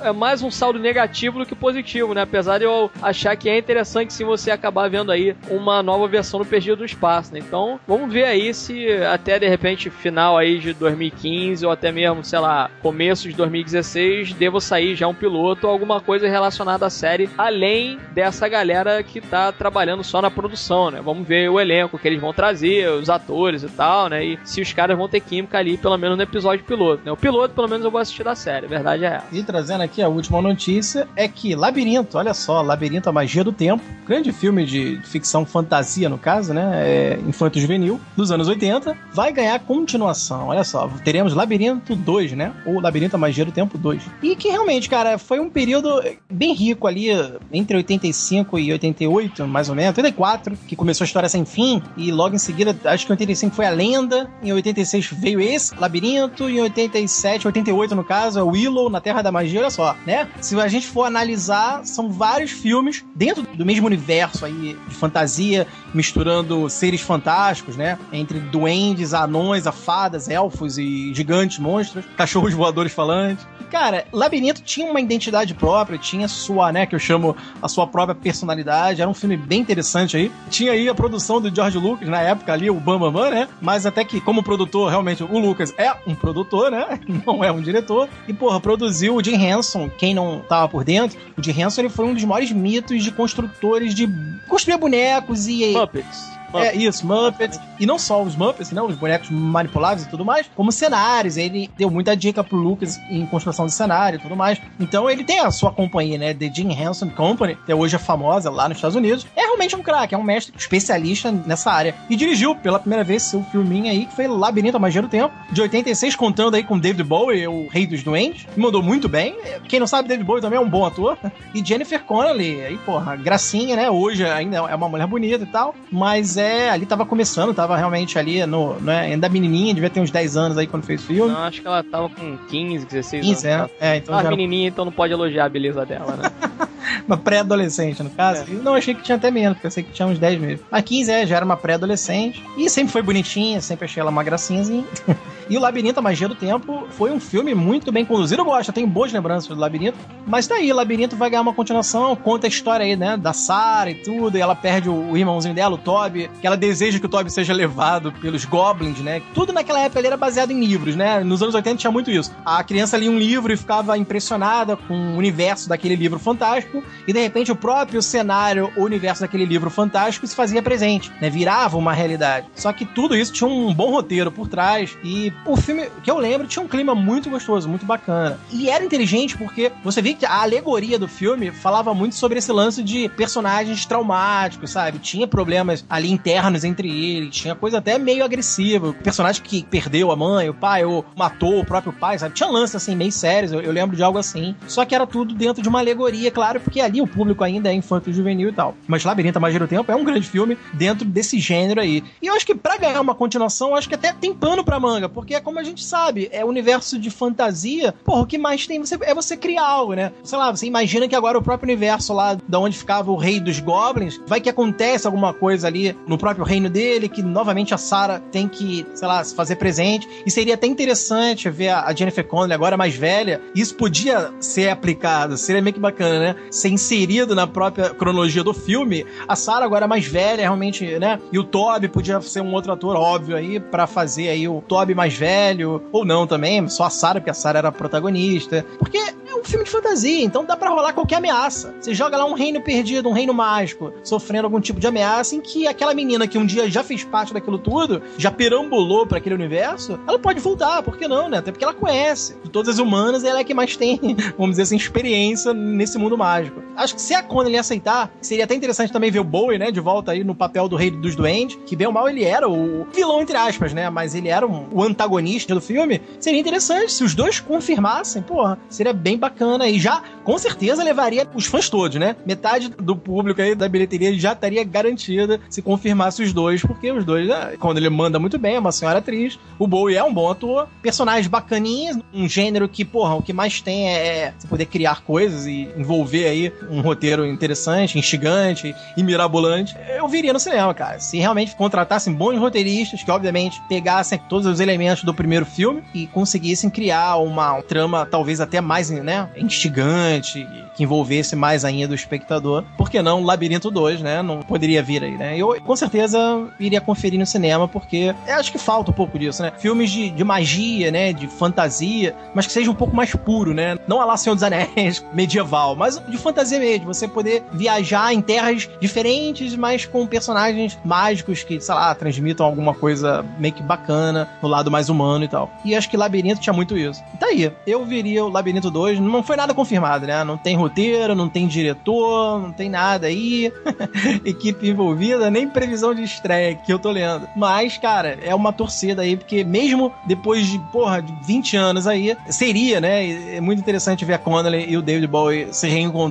É mais um saldo negativo do que positivo, né? Apesar de eu achar que é interessante se você acabar vendo aí uma nova versão do Perdido do Espaço, né? Então, vamos ver aí se até de repente final aí de 2015 ou até mesmo, sei lá, começo de 2016, devo sair já um piloto ou alguma coisa relacionada à série, além dessa galera que tá trabalhando só na produção, né? Vamos ver o elenco que eles vão trazer, os atores e tal, né? E se os caras vão ter química ali, pelo menos no episódio piloto, né? O piloto, pelo menos, eu vou assistir da série, a verdade é essa. E trazendo aqui a última notícia é que Labirinto, olha só, Labirinto, a magia do tempo, grande filme de ficção fantasia, no caso, né? É infanto-juvenil, dos anos 80, vai ganhar continuação. Olha só, teremos Labirinto 2, né? Ou Labirinto, a magia do tempo 2. E que realmente, cara, foi um período bem rico ali, entre 85 e 88, mais ou menos, 84, que começou a história sem fim, e logo em seguida, acho que em 85 foi a lenda, em 86 veio esse, Labirinto, e em 87, 88 no caso, é o Willow na Terra da Magia, olha só, né? Se a gente for analisar, são vários filmes dentro do mesmo universo aí de fantasia, misturando seres fantásticos, né? Entre duendes, anões, fadas, elfos e gigantes, monstros, cachorros voadores falantes. Cara, Labirinto tinha uma identidade própria, tinha sua, né, que eu chamo a sua própria personalidade. Era um filme bem interessante aí. Tinha aí a produção do George Lucas na época ali, o Bam Bam, Bam né? Mas até que, como produtor, realmente, o Lucas é um produtor, né? Não é um diretor. E, porra, produziu o Jim Henson. Quem não tava por dentro, o Jim Henson ele foi um dos maiores mitos de construtores de construir bonecos e. É, isso, Muppets. E não só os Muppets, né? Os bonecos manipuláveis e tudo mais, como cenários. Ele deu muita dica pro Lucas em construção de cenário e tudo mais. Então ele tem a sua companhia, né? The Jim Henson Company, que hoje é famosa lá nos Estados Unidos. É realmente um craque, é um mestre especialista nessa área. E dirigiu pela primeira vez seu filminho aí, que foi Labirinto a Magia do Tempo, de 86, contando aí com David Bowie, o rei dos doentes. Mandou muito bem. Quem não sabe, David Bowie também é um bom ator. E Jennifer Connelly, aí, porra, gracinha, né? Hoje ainda é uma mulher bonita e tal. Mas é, ali tava começando, tava realmente ali no, né, ainda menininha, devia ter uns 10 anos aí quando fez o filme. Não, acho que ela tava com 15, 16 15, anos. é. é então ah, já menininha, então não pode elogiar a beleza dela, né? uma pré-adolescente, no caso. É. Não, achei que tinha até menos, porque eu sei que tinha uns 10 mesmo. A 15 é, já era uma pré-adolescente. E sempre foi bonitinha, sempre achei ela uma gracinhazinha. E o Labirinto, a Magia do Tempo, foi um filme muito bem conduzido. Eu gosto, eu tenho boas lembranças do Labirinto. Mas tá aí, o Labirinto vai ganhar uma continuação, conta a história aí, né, da Sarah e tudo, e ela perde o, irmãozinho dela, o Toby, que ela deseja que o Toby seja levado pelos goblins, né? Tudo naquela época era baseado em livros, né? Nos anos 80 tinha muito isso. A criança lia um livro e ficava impressionada com o universo daquele livro fantástico, e de repente o próprio cenário, o universo daquele livro fantástico se fazia presente, né? Virava uma realidade. Só que tudo isso tinha um bom roteiro por trás, e o filme, que eu lembro, tinha um clima muito gostoso, muito bacana. E era inteligente porque você vê que a alegoria do filme falava muito sobre esse lance de personagens traumáticos, sabe? Tinha problemas ali internos entre eles, tinha coisa até meio agressiva. Personagem que perdeu a mãe, o pai, ou matou o próprio pai, sabe? Tinha lances assim, meio sérios, eu, eu lembro de algo assim. Só que era tudo dentro de uma alegoria, claro, porque ali o público ainda é infanto juvenil e tal. Mas Labirinto a Magia do Tempo é um grande filme dentro desse gênero aí. E eu acho que pra ganhar uma continuação, acho que até tem pano pra manga, porque é como a gente sabe, é universo de fantasia. Porra, o que mais tem você, é você criar algo, né? Sei lá, você imagina que agora o próprio universo lá, da onde ficava o rei dos goblins, vai que acontece alguma coisa ali no próprio reino dele, que novamente a Sarah tem que, sei lá, se fazer presente. E seria até interessante ver a a Jennifer Connelly agora mais velha. Isso podia ser aplicado, seria meio que bacana, né? Ser inserido na própria cronologia do filme. A Sarah agora mais velha, realmente, né? E o Toby podia ser um outro ator, óbvio, aí, pra fazer aí o Toby mais velho. Ou não também, só a Sarah, porque a Sarah era a protagonista. Porque é um filme de fantasia, então dá pra rolar qualquer ameaça. Você joga lá um reino perdido, um reino mágico, sofrendo algum tipo de ameaça em que aquela menina que um dia já fez parte daquilo tudo, já perambulou pra aquele universo, ela pode voltar, por que não, né? Até porque ela conhece. De todas as humanas, ela é que mais tem, vamos dizer assim, experiência nesse mundo mágico. Acho que se a Connelly aceitar, seria até interessante também ver o Bowie, né, de volta aí no papel do Rei dos Duendes, que bem ou mal ele era o vilão, entre aspas, né? Mas ele era um- o antagonista do filme. Seria interessante se os dois confirmassem, porra, seria bem bacana e já, com certeza, levaria os fãs todos, né? Metade do público aí da bilheteria já estaria garantida se confirmasse os dois, porque os dois, né, quando ele manda muito bem, é uma senhora atriz, o Bowie é um bom ator, personagens bacaninhas, um gênero que, porra, o que mais tem é, é você poder criar coisas e envolver aí um roteiro interessante, instigante e mirabolante. Eu viria no cinema, cara. Se realmente contratassem bons roteiristas, que obviamente pegassem todos os elementos do primeiro filme e conseguissem criar uma trama talvez até mais, né, instigante, que envolvesse mais ainda o espectador. Por que não Labirinto 2, né? Não poderia vir aí, né? Eu com certeza iria conferir no cinema, porque acho que falta um pouco disso, né? Filmes de, de magia, né? De fantasia, mas que seja um pouco mais puro, né? Não a lá Senhor dos Anéis, medieval, mas de fantasia mesmo. Você poder viajar em terras diferentes, mas com personagens mágicos que, sei lá, transmitam alguma coisa meio que bacana no lado mais humano e tal. E acho que Labirinto tinha muito isso. E tá aí. Eu viria o Labirinto 2. Não foi nada confirmado, né? Não tem roteiro, não tem diretor, não tem nada aí. Equipe envolvida, nem previsão de estreia que eu tô lendo. Mas, cara, é uma torcida aí, porque mesmo depois de, porra, de 20 anos aí, seria, né? É muito interessante ver a Connelly e o David Bowie se reencontrando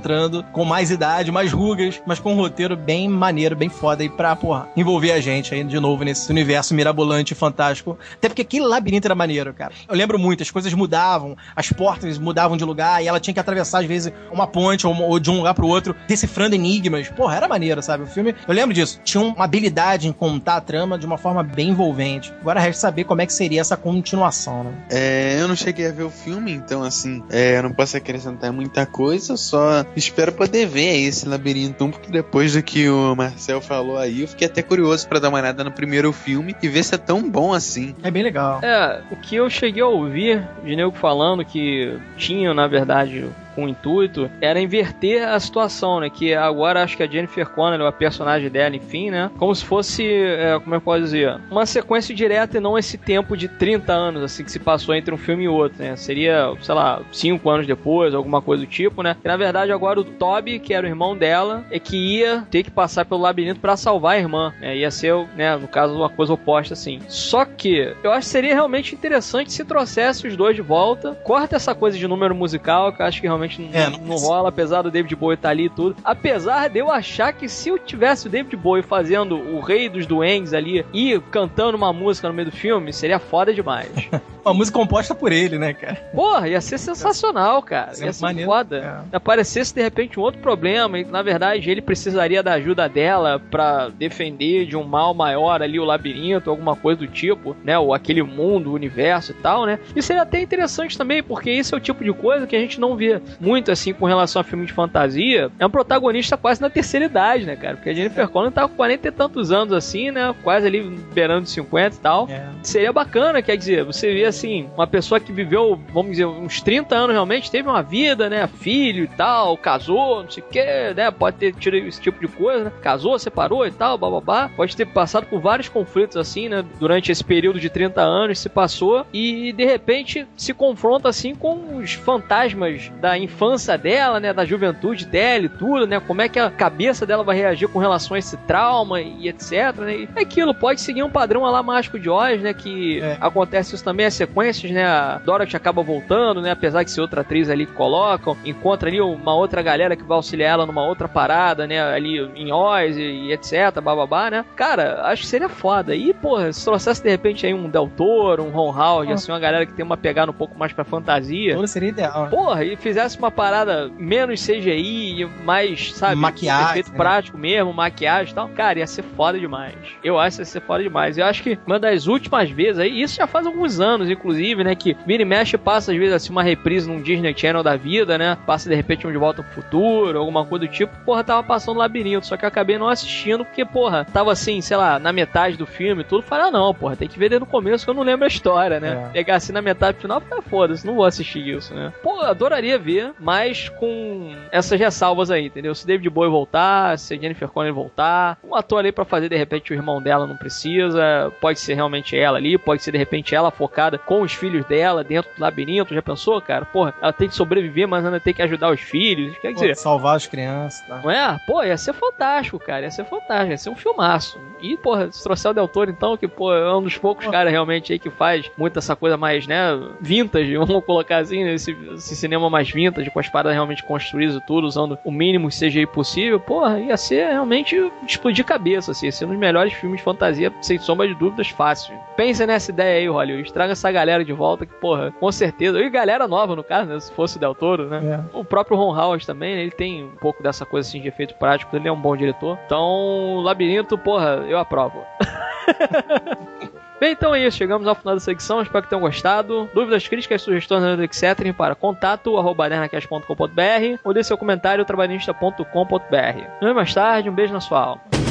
com mais idade, mais rugas, mas com um roteiro bem maneiro, bem foda aí pra, porra, envolver a gente aí de novo nesse universo mirabolante e fantástico. Até porque aquele labirinto era maneiro, cara. Eu lembro muito, as coisas mudavam, as portas mudavam de lugar e ela tinha que atravessar, às vezes, uma ponte ou, ou de um lugar pro outro, decifrando enigmas. Porra, era maneiro, sabe? O filme, eu lembro disso. Tinha uma habilidade em contar a trama de uma forma bem envolvente. Agora resta saber como é que seria essa continuação, né? É, eu não cheguei a ver o filme, então, assim, é, eu não posso acrescentar muita coisa, só espero poder ver aí esse labirinto 1, porque depois do que o Marcel falou aí, eu fiquei até curioso para dar uma olhada no primeiro filme e ver se é tão bom assim. É bem legal. É, o que eu cheguei a ouvir de nego falando que tinham, na verdade, com o intuito era inverter a situação, né? Que agora acho que a Jennifer Connelly, a personagem dela, enfim, né? Como se fosse, é, como que pode dizer? Uma sequência direta e não esse tempo de 30 anos, assim, que se passou entre um filme e outro, né? Seria, sei lá, 5 anos depois, alguma coisa do tipo, né? E, na verdade, agora o Toby, que era o irmão dela, é que ia ter que passar pelo labirinto para salvar a irmã, né? Ia ser, né, no caso, uma coisa oposta, assim. Só que eu acho que seria realmente interessante se trouxesse os dois de volta. Corta essa coisa de número musical, que eu acho que realmente realmente não, é, não, não rola, apesar do David Bowie estar tá ali e tudo. Apesar de eu achar que se eu tivesse o David Bowie fazendo o rei dos duendes ali e cantando uma música no meio do filme, seria foda demais. uma música composta por ele, né, cara? Porra, ia ser sensacional, cara. Ia ser maneiro. foda. É. Aparecesse de repente um outro problema e na verdade ele precisaria da ajuda dela para defender de um mal maior ali o labirinto, alguma coisa do tipo, né? Ou aquele mundo, o universo e tal, né? E seria até interessante também, porque esse é o tipo de coisa que a gente não vê muito assim com relação a filme de fantasia. É um protagonista quase na terceira idade, né, cara? Porque a Jennifer Connelly tá com 40 e tantos anos assim, né? Quase ali beirando 50 e tal. É. Seria bacana, quer dizer, você vê assim, uma pessoa que viveu, vamos dizer, uns 30 anos realmente, teve uma vida, né? Filho e tal, casou, não sei o que, né? Pode ter tido esse tipo de coisa, né? Casou, separou e tal, bababá. Pode ter passado por vários conflitos assim, né? Durante esse período de 30 anos se passou e de repente se confronta assim com os fantasmas da infância dela, né, da juventude dela e tudo, né, como é que a cabeça dela vai reagir com relação a esse trauma e etc, né, e aquilo pode seguir um padrão lá mágico de Oz, né, que é. acontece isso também, as sequências, né, a Dorothy acaba voltando, né, apesar de ser outra atriz ali que colocam, encontra ali uma outra galera que vai auxiliar ela numa outra parada, né, ali em Oz e, e etc, bababá, né, cara, acho que seria foda, e, porra, se trouxesse de repente aí um Del Toro, um Ron Howard, ah. assim, uma galera que tem uma pegada um pouco mais pra fantasia, Todo seria ideal. Né? Porra, e fizesse uma parada menos CGI, mais, sabe, maquiagem, efeito né? prático mesmo, maquiagem e tal, cara, ia ser foda demais. Eu acho que ia ser foda demais. Eu acho que uma das últimas vezes aí, isso já faz alguns anos, inclusive, né, que e mexe passa às vezes assim uma reprise num Disney Channel da vida, né, passa de repente um de volta pro futuro, alguma coisa do tipo, porra, tava passando labirinto, só que eu acabei não assistindo porque, porra, tava assim, sei lá, na metade do filme tudo, falei, ah, não, porra, tem que ver desde o começo que eu não lembro a história, né. É. Pegar assim na metade do final, ah, foda-se, não vou assistir isso, né. Pô, adoraria ver, mas com essas ressalvas aí, entendeu? Se David Bowie voltar, se Jennifer Connelly voltar, um ator ali para fazer de repente o irmão dela não precisa, pode ser realmente ela ali, pode ser de repente ela focada com os filhos dela dentro do labirinto, já pensou, cara? Porra, ela tem que sobreviver, mas ainda tem que ajudar os filhos, quer dizer... salvar as crianças, tá? Não é? Pô, ia ser fantástico, cara, ia ser fantástico, ia ser um filmaço. E, porra, se trouxer o Del Toro, então, que, pô, é um dos poucos caras realmente aí que faz muito essa coisa mais, né, vintage, vamos colocar assim, esse, esse cinema mais vintage, com as paradas realmente construídas e tudo, usando o mínimo CGI possível, porra, ia ser realmente explodir cabeça, assim, ia ser um dos melhores filmes de fantasia, sem sombra de dúvidas, fácil. Pensa nessa ideia aí, Hollywood, traga essa galera de volta, que, porra, com certeza, e galera nova, no caso, né, se fosse o Del Toro, né, é. o próprio Ron Howard também, né, ele tem um pouco dessa coisa, assim, de efeito prático, ele é um bom diretor, então, Labirinto, porra, eu aprovo. Bem, então é isso. Chegamos ao final da secção. Espero que tenham gostado. Dúvidas, críticas, sugestões, etc. para contato nerdcast.com.br ou dê seu comentário trabalhista.com.br. Nos mais tarde. Um beijo na sua alma.